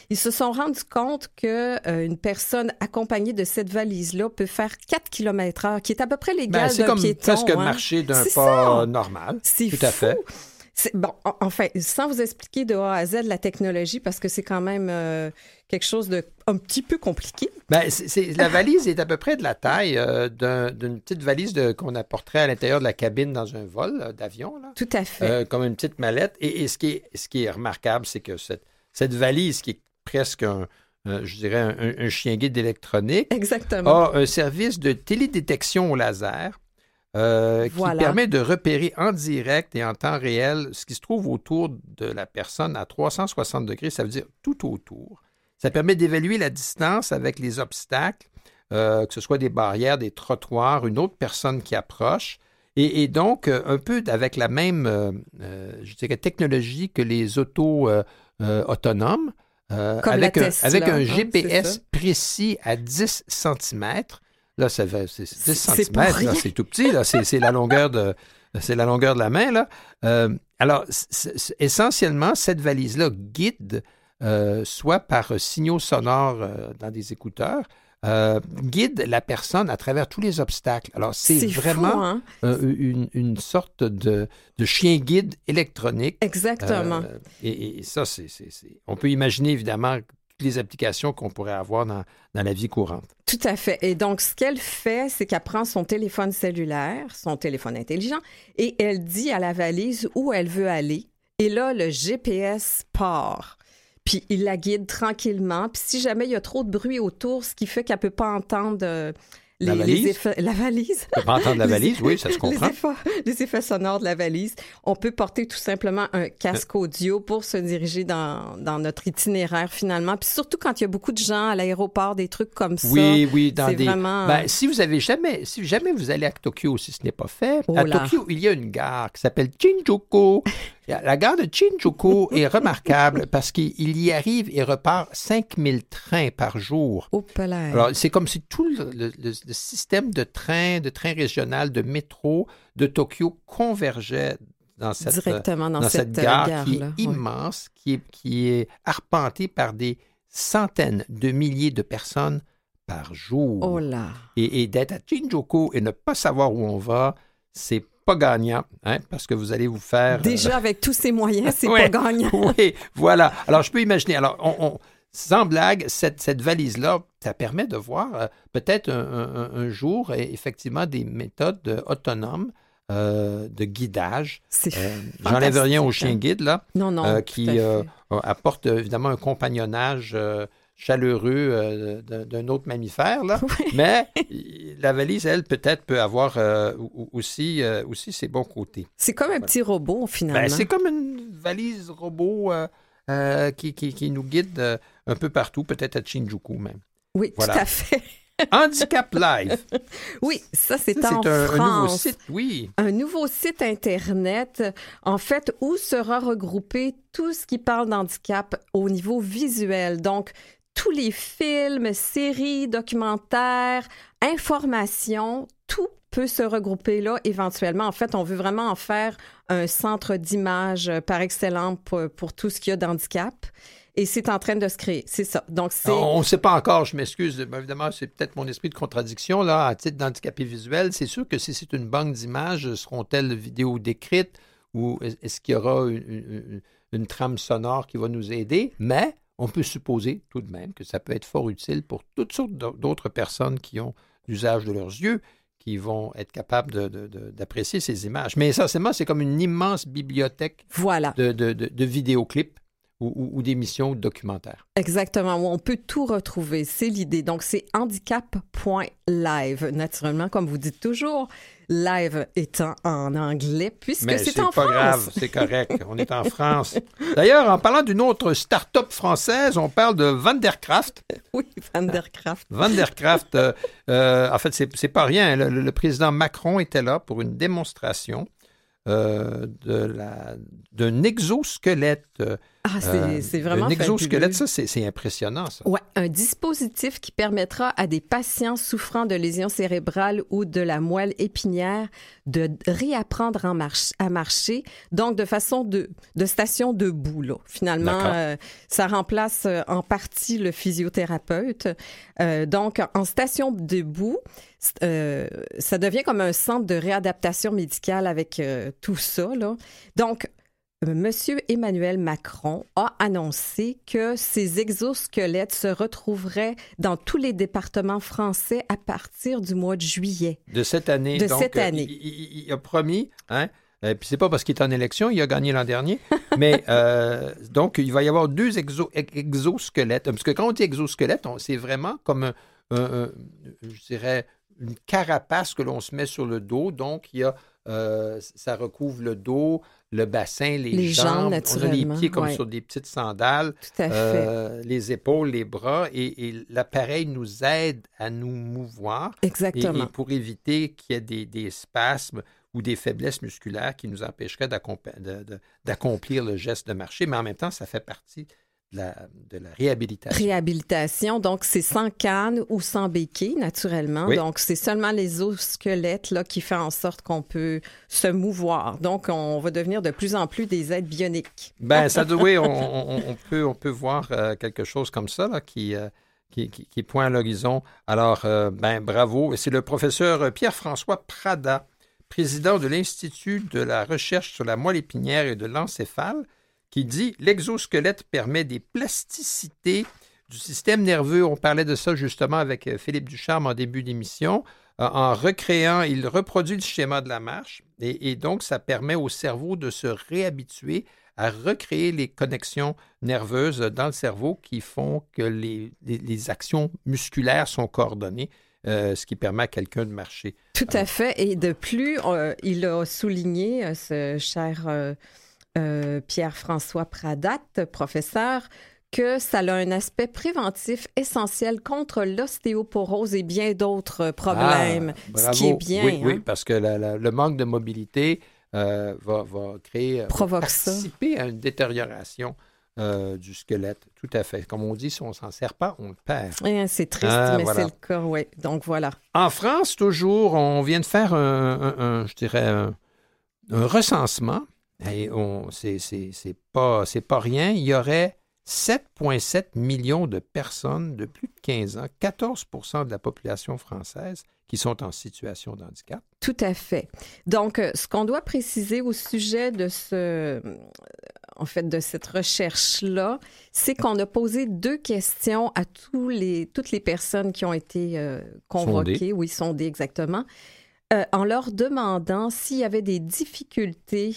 Ils se sont rendus compte qu'une euh, personne accompagnée de cette valise-là peut faire 4 km heure, qui est à peu près l'égal ben, d'un piéton. C'est presque hein. marcher d'un pas normal. C'est Tout à fait. Bon, enfin, sans vous expliquer de A à Z la technologie, parce que c'est quand même euh, quelque chose de un petit peu compliqué. Ben, la valise est à peu près de la taille euh, d'une petite valise qu'on apporterait à l'intérieur de la cabine dans un vol d'avion. Tout à fait. comme une petite mallette. Et, ce, qui est, ce qui est remarquable, c'est que cette, cette valise qui est presque un, je dirais, un, chien guide électronique, Exactement. a un service de télédétection au laser euh, qui permet de repérer en direct et en temps réel ce qui se trouve autour de la personne à 360 degrés, ça veut dire tout autour. Ça permet d'évaluer la distance avec les obstacles, euh, que ce soit des barrières, des trottoirs, une autre personne qui approche. Et, donc, euh, un peu avec la même, je dirais, technologie que les autos autonomes, avec, un, avec, un, hein, GPS précis à 10 cm. Là, c'est 10 cm, c'est tout petit, c'est la longueur de c'est la longueur de la main. Là. Euh, alors, essentiellement, cette valise-là guide, euh, soit par signaux sonores euh, dans des écouteurs, guide la personne à travers tous les obstacles. Alors, c'est vraiment hein? une, sorte de, chien guide électronique. Exactement. Et, et, ça, c'est, on peut imaginer évidemment les applications qu'on pourrait avoir dans, la vie courante. Tout à fait. Et donc, ce qu'elle fait, c'est qu'elle prend son téléphone cellulaire, son téléphone intelligent, et elle dit à la valise où elle veut aller. Et là, le GPS part. Puis il la guide tranquillement. Puis si jamais il y a trop de bruit autour, ce qui fait qu'elle ne peut pas entendre euh, les, La valise? les effets- la valise. Je peux pas entendre la valise, oui, ça se comprend. Les effets, les effets sonores de la valise. On peut porter tout simplement un casque audio pour se diriger dans, dans notre itinéraire finalement. Puis surtout quand il y a beaucoup de gens à l'aéroport, des trucs comme ça. Oui, oui, dans des. vraiment- Ben, si vous avez jamais, si jamais vous allez à Tokyo, si ce n'est pas fait, Oh à. Tokyo, il y a une gare qui s'appelle Shinjuku. La gare de Shinjuku est remarquable parce qu'il il y arrive et repart 5000 trains par jour. Au. Alors, c'est comme si tout le, le- le- le système de train, de train régional, de métro de Tokyo convergeait dans cette, Directement dans, dans cette, cette gare gare, qui là est immense, qui, est, qui est arpentée par des centaines de milliers de personnes par jour. Oh là. Et, et d'être à Shinjuku et ne pas savoir où on va, c'est pas gagnant, hein, parce que vous allez vous faire... euh, Déjà, avec tous ces moyens, c'est Ouais. pas gagnant. oui, voilà. Alors, je peux imaginer. Alors, on, on- sans blague, cette, cette valise-là, ça permet de voir euh, peut-être un, un- un jour, effectivement, des méthodes euh, autonomes euh, de guidage. C'est Euh, J'enlève rien au chien hein. guide, là, Non, non. qui apporte évidemment un compagnonnage chaleureux euh, d'un autre mammifère, là. Oui. Mais la valise, elle, peut-être peut avoir euh, aussi, euh, aussi ses bons côtés. C'est comme un petit robot, finalement. Ben, c'est comme une valise robot qui, qui- qui nous guide un peu partout, peut-être à Shinjuku même. oui, voilà. tout à fait. Handicap Live. Oui, ça, c'est en un, un nouveau site, oui. un nouveau site Internet, en fait, où sera regroupé tout ce qui parle d'handicap au niveau visuel. Donc, tous les films, séries, documentaires, informations, tout peut se regrouper là éventuellement. En fait, on veut vraiment en faire un centre d'image par excellence pour, tout ce qu'il y a d'handicap. Et c'est en train de se créer. C'est ça. Donc. On ne sait pas encore, je m'excuse. Évidemment, c'est peut-être mon esprit de contradiction. Là, à titre d'handicapé visuel, c'est sûr que si c'est une banque d'images, seront-elles vidéo décrites ou est- est-ce qu'il y aura une- une trame sonore qui va nous aider? Mais on peut supposer tout de même que ça peut être fort utile pour toutes sortes d'au- d'autres personnes qui ont l'usage de leurs yeux, qui vont être capables d'apprécier ces images. Mais essentiellement, c'est comme une immense bibliothèque Voilà. de, de- de- de vidéoclips ou, ou- ou d'émissions ou de documentaires. Exactement, où on peut tout retrouver. C'est l'idée. Donc, c'est handicap.live. Naturellement, comme vous dites toujours, live étant en anglais, puisque Mais c'est en pas France. grave, c'est correct. On est en France. D'ailleurs, en parlant d'une autre start-up française, on parle de Vandercraft. Oui, Vandercraft. Vandercraft, euh, euh, en fait, c'est pas rien. Le, le président Macron était là pour une démonstration euh, d'un exosquelette. Euh, Ah, c'est c'est vraiment Un exosquelette, ça, c'est impressionnant, ça. Ouais, un dispositif qui permettra à des patients souffrant de lésions cérébrales ou de la moelle épinière de réapprendre en marche- à marcher, donc de façon de, de station debout. Là. Finalement, euh, ça remplace euh, en partie le physiothérapeute. Euh, donc, en station debout, euh, ça devient comme un centre de réadaptation médicale avec euh, tout ça. Là. Donc, euh, Monsieur Emmanuel Macron a annoncé que ces exosquelettes se retrouveraient dans tous les départements français à partir du mois de juillet. De cette année. De Donc, cette euh, année. Il, a promis, hein, euh, puis c'est pas parce qu'il est en élection, il a gagné l'an dernier, mais euh, donc il va y avoir deux exo- ex- exosquelettes. Parce que quand on dit exosquelette, c'est vraiment comme, un, un- un- je dirais, une carapace que l'on se met sur le dos. Donc, il y a, euh, ça recouvre le dos, le bassin, les, Les jambes, jambes. on a les pieds comme ouais. sur des petites sandales. Tout à fait. Euh, les épaules, les bras, et, et l'appareil nous aide à nous mouvoir. Exactement. et pour éviter qu'il y ait des, des spasmes ou des faiblesses musculaires qui nous empêcheraient d'accomplir le geste de marcher, mais en même temps, ça fait partie de la, de la réhabilitation. Réhabilitation, donc c'est sans canne ou sans béquille, naturellement. Oui. Donc c'est seulement les os squelettes là, qui fait en sorte qu'on peut se mouvoir. Donc on va devenir de plus en plus des aides bioniques. Ben, ça doit, oui, on, on- on peut, on peut voir euh, quelque chose comme ça là, qui, euh, qui, qui- qui pointe à l'horizon. Alors, euh, ben, bravo. C'est le professeur Pierre-François Prada, président de l'Institut de la recherche sur la moelle épinière et de l'encéphale, qui dit l'exosquelette permet des plasticités du système nerveux. On parlait de ça justement avec euh, Philippe Ducharme en début d'émission. Euh, en recréant, il reproduit le schéma de la marche et, et donc ça permet au cerveau de se réhabituer à recréer les connexions nerveuses dans le cerveau qui font que les, les- les actions musculaires sont coordonnées. ce qui permet à quelqu'un de marcher. Tout à fait. Et de plus, il a souligné, ce cher Pierre-François Pradat, professeur, que ça a un aspect préventif essentiel contre l'ostéoporose et bien d'autres problèmes, ah, ce qui est bien. Oui, oui hein. parce que le manque de mobilité euh, va, va, créer, euh, Provoque participer à une détérioration euh, du squelette. Tout à fait. Comme on dit, si on ne s'en sert pas, on le perd. Eh, c'est triste, ah, mais c'est le cas, oui. Donc voilà. En France, toujours, on vient de faire un, je dirais, un, recensement. Et on, c'est, c'est, pas, c'est pas rien. Il y aurait 7,7 millions de personnes de plus de 15 ans, 14% de la population française qui sont en situation de handicap. Tout à fait. Donc, euh, ce qu'on doit préciser au sujet de ce, euh, en fait, de cette recherche-là, c'est qu'on a posé deux questions à tous les, toutes les personnes qui ont été euh, convoquées, oui, sondées exactement, en leur demandant s'il y avait des difficultés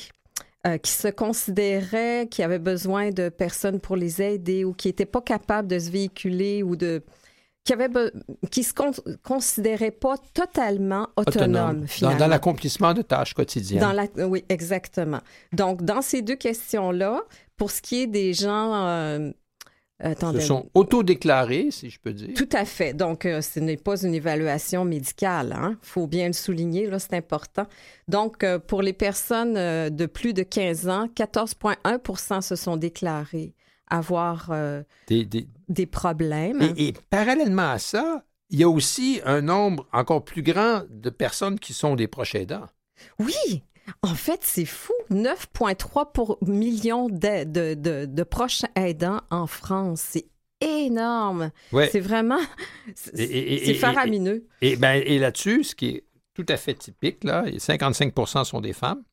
euh, qui se considéraient qui avaient besoin de personnes pour les aider ou qui n'étaient pas capables de se véhiculer ou de qui avaient qui se considéraient pas totalement autonomes Autonome. dans, l'accomplissement de tâches quotidiennes. Dans la, oui, exactement. Donc dans ces deux questions là, pour ce qui est des gens euh, Attendez. Se sont autodéclarés, si je peux dire. Tout à fait. Donc, euh, ce n'est pas une évaluation médicale. Il hein? faut bien le souligner, là, c'est important. Donc, euh, pour les personnes euh, de plus de 15 ans, 14,1% se sont déclarés avoir des, des... problèmes. Et, et, parallèlement à ça, il y a aussi un nombre encore plus grand de personnes qui sont des proches aidants. Oui, en fait, c'est fou. 9,3 millions de, de, de, proches aidants en France. C'est énorme. C'est vraiment. C'est faramineux. Et, ben, et là-dessus, ce qui est tout à fait typique, là, 55% sont des femmes,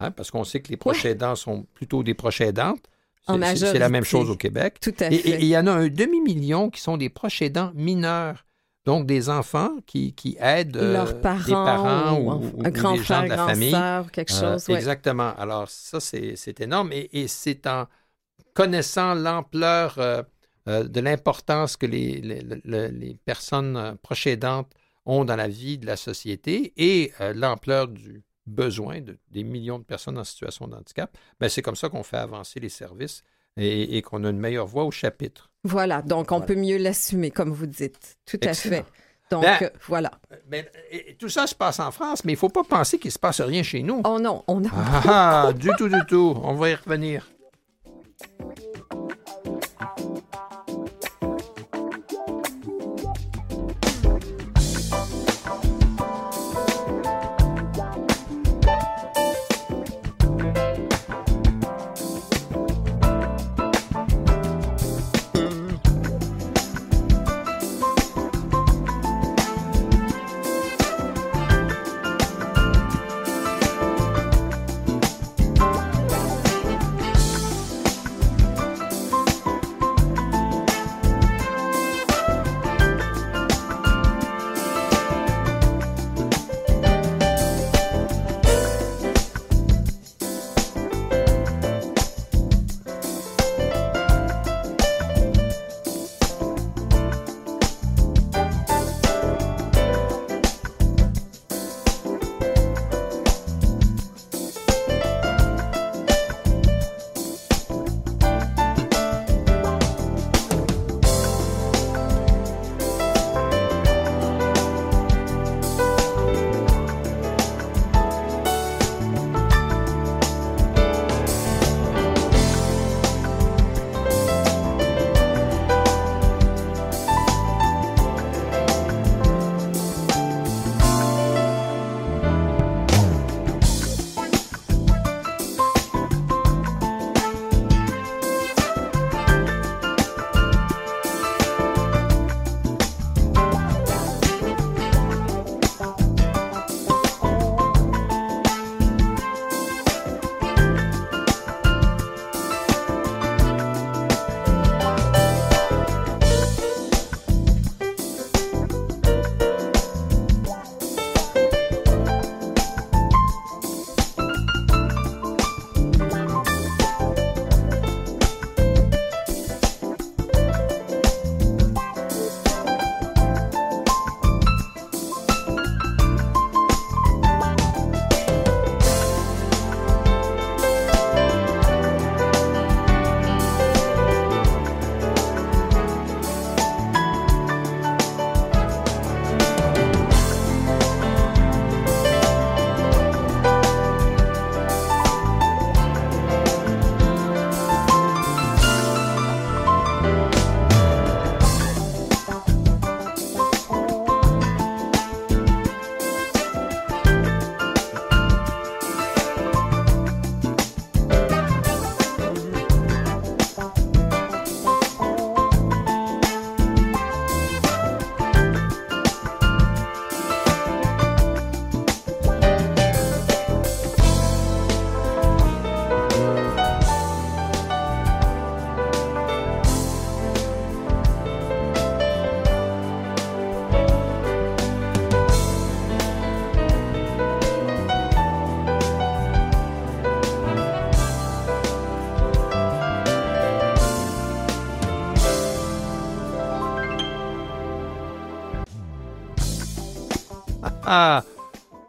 hein, parce qu'on sait que les proches aidants sont plutôt des proches aidantes. C'est la même chose au Québec. Tout à fait. Et il y en a un demi-million qui sont des proches aidants mineurs. Donc, des enfants qui, qui aident euh, leurs parents, ou, un grand frère, de la famille. Quelque euh. Exactement. Alors, ça, c'est énorme. Et, c'est en connaissant l'ampleur euh, de l'importance que les, les, personnes proches aidantes ont dans la vie de la société et l'ampleur du besoin de, des millions de personnes en situation de handicap, ben, c'est comme ça qu'on fait avancer les services et, qu'on a une meilleure voix au chapitre. Voilà, donc on peut mieux l'assumer, comme vous dites. Tout à fait. Donc, ben, voilà. Mais, tout ça se passe en France, mais il ne faut pas penser qu'il ne se passe rien chez nous. Oh non, on a... Ah, ah, du tout, du tout. On va y revenir.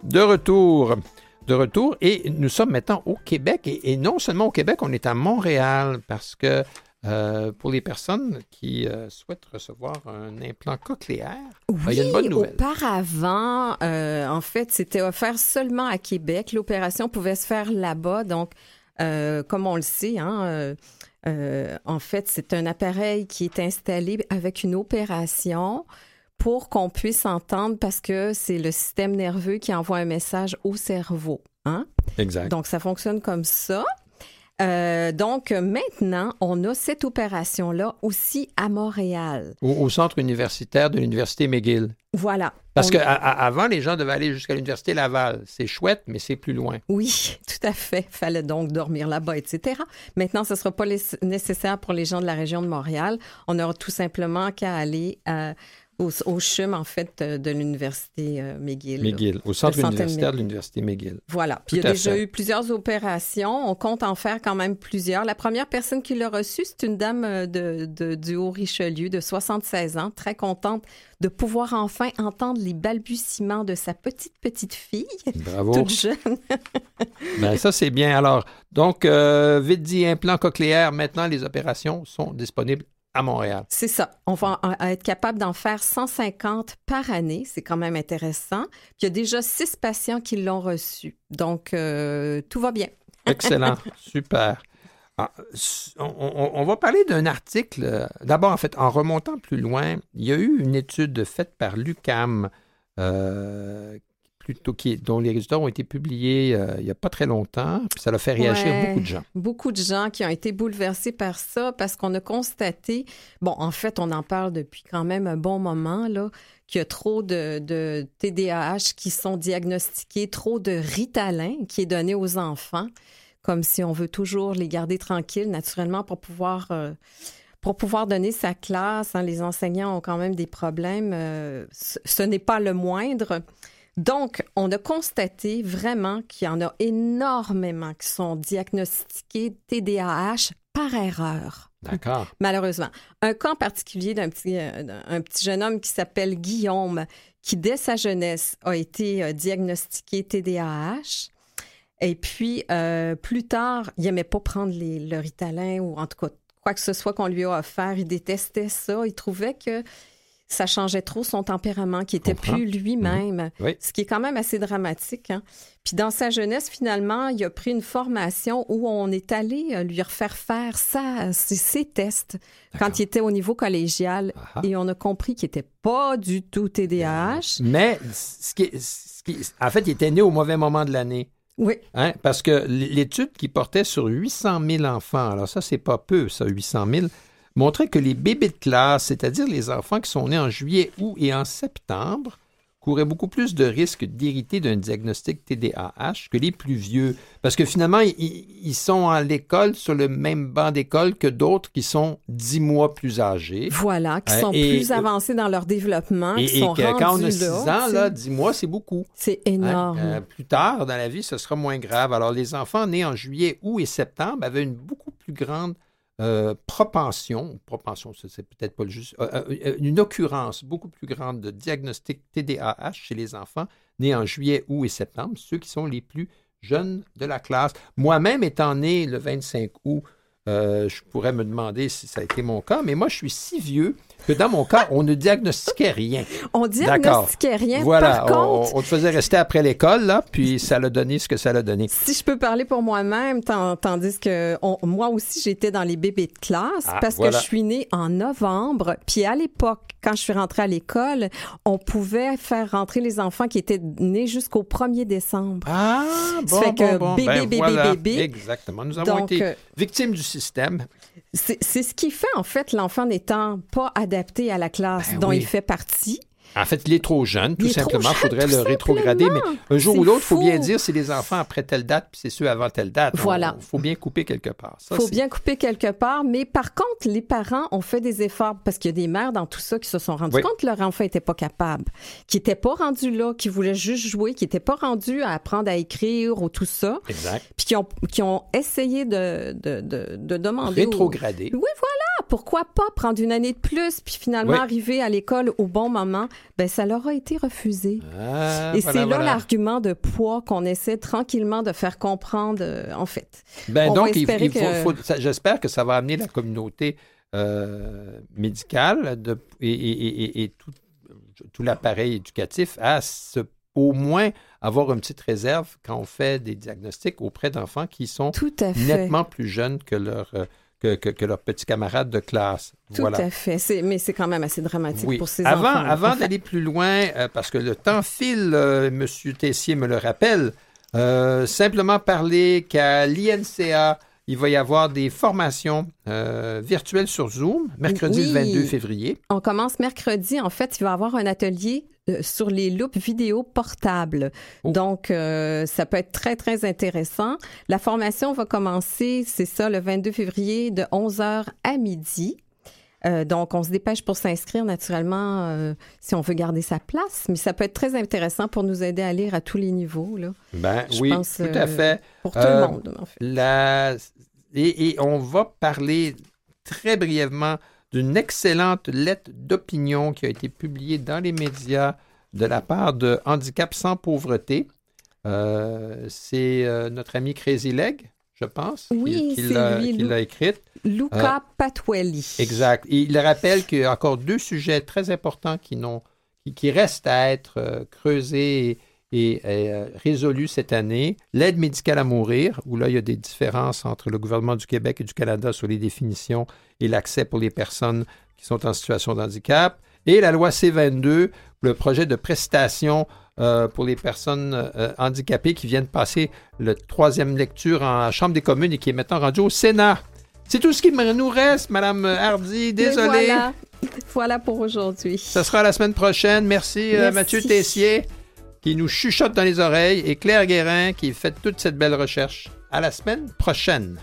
De retour. De retour. Et nous sommes maintenant au Québec. Et, non seulement au Québec, on est à Montréal parce que euh, pour les personnes qui euh, souhaitent recevoir un implant cochléaire, oui, ben, il y a une bonne nouvelle. Auparavant, euh, en fait, c'était offert seulement à Québec. L'opération pouvait se faire là-bas. Donc, comme on le sait, hein, en fait, c'est un appareil qui est installé avec une opération pour qu'on puisse entendre parce que c'est le système nerveux qui envoie un message au cerveau. Hein? Exact. Donc, ça fonctionne comme ça. Euh, donc, maintenant, on a cette opération-là aussi à Montréal. Au, centre universitaire de l'Université McGill. Voilà. Parce qu'avant, les gens devaient aller jusqu'à l'Université Laval. C'est chouette, mais c'est plus loin. Oui, tout à fait. Fallait donc dormir là-bas, etc. Maintenant, ce ne sera pas nécessaire pour les gens de la région de Montréal. On aura tout simplement qu'à aller à au, au, CHUM, en fait, euh, de l'Université euh, McGill. McGill, au centre universitaire de l'Université McGill. Voilà. Puis il y a déjà eu plusieurs opérations. On compte en faire quand même plusieurs. La première personne qui l'a reçu, c'est une dame euh, de, du Haut-Richelieu de 76 ans, très contente de pouvoir enfin entendre les balbutiements de sa petite, petite fille. Bravo. Toute jeune. ben, ça, c'est bien. Alors, donc, vite dit, implant cochléaire, maintenant, les opérations sont disponibles à Montréal. C'est ça. On va être capable d'en faire 150 par année. C'est quand même intéressant. il y a déjà six patients qui l'ont reçu. Donc, euh, tout va bien. Excellent. Super. Ah, on, va parler d'un article. D'abord, en fait, en remontant plus loin, il y a eu une étude faite par l'UCAM euh, plutôt qui, dont les résultats ont été publiés euh, il n'y a pas très longtemps. Puis ça a fait réagir beaucoup de gens. Beaucoup de gens qui ont été bouleversés par ça parce qu'on a constaté, bon, en fait, on en parle depuis quand même un bon moment, là, qu'il y a trop de, de TDAH qui sont diagnostiqués, trop de Ritalin qui est donné aux enfants, comme si on veut toujours les garder tranquilles, naturellement, pour pouvoir... Euh, pour pouvoir donner sa classe, hein, les enseignants ont quand même des problèmes. Euh, ce n'est pas le moindre. Donc, on a constaté vraiment qu'il y en a énormément qui sont diagnostiqués TDAH par erreur. D'accord. Malheureusement. Un cas particulier d'un petit, euh, un petit jeune homme qui s'appelle Guillaume, qui dès sa jeunesse a été euh, diagnostiqué TDAH. Et puis, euh, plus tard, il n'aimait pas prendre les, le Ritalin ou en tout cas quoi que ce soit qu'on lui a offert. Il détestait ça. Il trouvait que ça changeait trop son tempérament, qui était plus lui-même, mhm. ce qui est quand même assez dramatique. Hein. Puis dans sa jeunesse, finalement, il a pris une formation où on est allé euh, lui refaire faire ça, ses, tests quand il était au niveau collégial et on a compris qu'il n'était pas du tout TDAH. Mais ce qui, en fait, il était né au mauvais moment de l'année. Oui. Hein, parce que l'étude qui portait sur 800 000 enfants, alors ça, c'est pas peu, ça, 800 000, montrait que les bébés de classe, c'est-à-dire les enfants qui sont nés en juillet, août et en septembre, couraient beaucoup plus de risques d'hériter d'un diagnostic TDAH que les plus vieux. Parce que finalement, ils, sont à l'école sur le même banc d'école que d'autres qui sont dix mois plus âgés. Voilà, qui sont plus avancés dans leur développement, et, qui sont et quand on a six ans, là, dix mois, c'est beaucoup. C'est hein, énorme. Euh, plus tard dans la vie, ce sera moins grave. Alors, les enfants nés en juillet, août et septembre avaient une beaucoup plus grande euh, propension, propension, c'est peut-être pas le juste, euh, euh, une occurrence beaucoup plus grande de diagnostic TDAH chez les enfants nés en juillet, août et septembre, ceux qui sont les plus jeunes de la classe. Moi-même étant né le 25 août, je pourrais me demander si ça a été mon cas, mais moi je suis si vieux que dans mon cas, on ne diagnostiquait rien. On diagnostiquait rien. Voilà, Par contre, on, te faisait rester après l'école, là, puis ça l'a donné ce que ça l'a donné. Si je peux parler pour moi-même, tandis que moi aussi, j'étais dans les bébés de classe ah, parce que je suis née en novembre. Puis à l'époque, quand je suis rentrée à l'école, on pouvait faire rentrer les enfants qui étaient nés jusqu'au 1er décembre. Ah, bon, ça fait que bon, bébé, ben bébé, bébé. Exactement. Nous avons été euh, victimes du système. C'est ce qui fait, en fait, l'enfant n'étant pas adapté à la classe ben dont il fait partie. En fait, il est trop jeune, tout simplement. Il faudrait le rétrograder. Mais un jour ou l'autre, il faut bien dire c'est les enfants après telle date, puis c'est ceux avant telle date. Voilà. Il faut bien couper quelque part. Il faut bien couper quelque part. Mais par contre, les parents ont fait des efforts parce qu'il y a des mères dans tout ça qui se sont rendues compte que leur enfant n'était pas capable, qui n'était pas rendu là, qui voulait juste jouer, qui n'était pas rendu à apprendre à écrire ou tout ça. Exact. Puis qui ont, qui ont essayé de, de, de, demander. Rétrograder. Oui, voilà pourquoi pas prendre une année de plus puis finalement arriver à l'école au bon moment? Ben, ça leur a été refusé. Ah, Et c'est là l'argument de poids qu'on essaie tranquillement de faire comprendre, euh, en fait. Ben, donc, il, faut, j'espère que ça va amener la communauté euh, médicale de, et, tout, tout l'appareil éducatif à se au moins avoir une petite réserve quand on fait des diagnostics auprès d'enfants qui sont nettement plus jeunes que leurs euh, que, leurs petits camarades de classe. Tout à fait. Mais c'est quand même assez dramatique pour ces avant, enfants. Avant d'aller plus loin, euh, parce que le temps file, euh, M. Tessier me le rappelle, simplement parler qu'à l'INCA, il va y avoir des formations virtuelles sur Zoom, mercredi le 22 février. On commence mercredi. En fait, il va y avoir un atelier euh, sur les loupes vidéo portables. Oh. Donc, euh, ça peut être très, très intéressant. La formation va commencer, c'est ça, le 22 février de 11h à midi. Euh, donc, on se dépêche pour s'inscrire naturellement si on veut garder sa place, mais ça peut être très intéressant pour nous aider à lire à tous les niveaux. Là. Ben, oui, tout à fait. Pour tout le monde, en fait. La... Et, et, on va parler très brièvement d'une excellente lettre d'opinion qui a été publiée dans les médias de la part de Handicap sans pauvreté. Euh, c'est euh, notre ami Crazy Leg, je pense, qui, l'a écrite. Luca euh, Patwelli. Exact. il rappelle qu'il y a encore deux sujets très importants qui, qui, qui restent à être creusés et, résolus cette année. L'aide médicale à mourir, où là, il y a des différences entre le gouvernement du Québec et du Canada sur les définitions et l'accès pour les personnes qui sont en situation de handicap. Et la loi C-22, le projet de prestation euh, pour les personnes euh, handicapées qui viennent passer la troisième lecture en Chambre des communes et qui est maintenant rendu au Sénat. C'est tout ce qui nous reste, Madame Hardy. Désolé. Voilà. voilà. pour aujourd'hui. Ce sera la semaine prochaine. Merci, euh, Mathieu Tessier qui nous chuchote dans les oreilles et Claire Guérin qui fait toute cette belle recherche. À la semaine prochaine.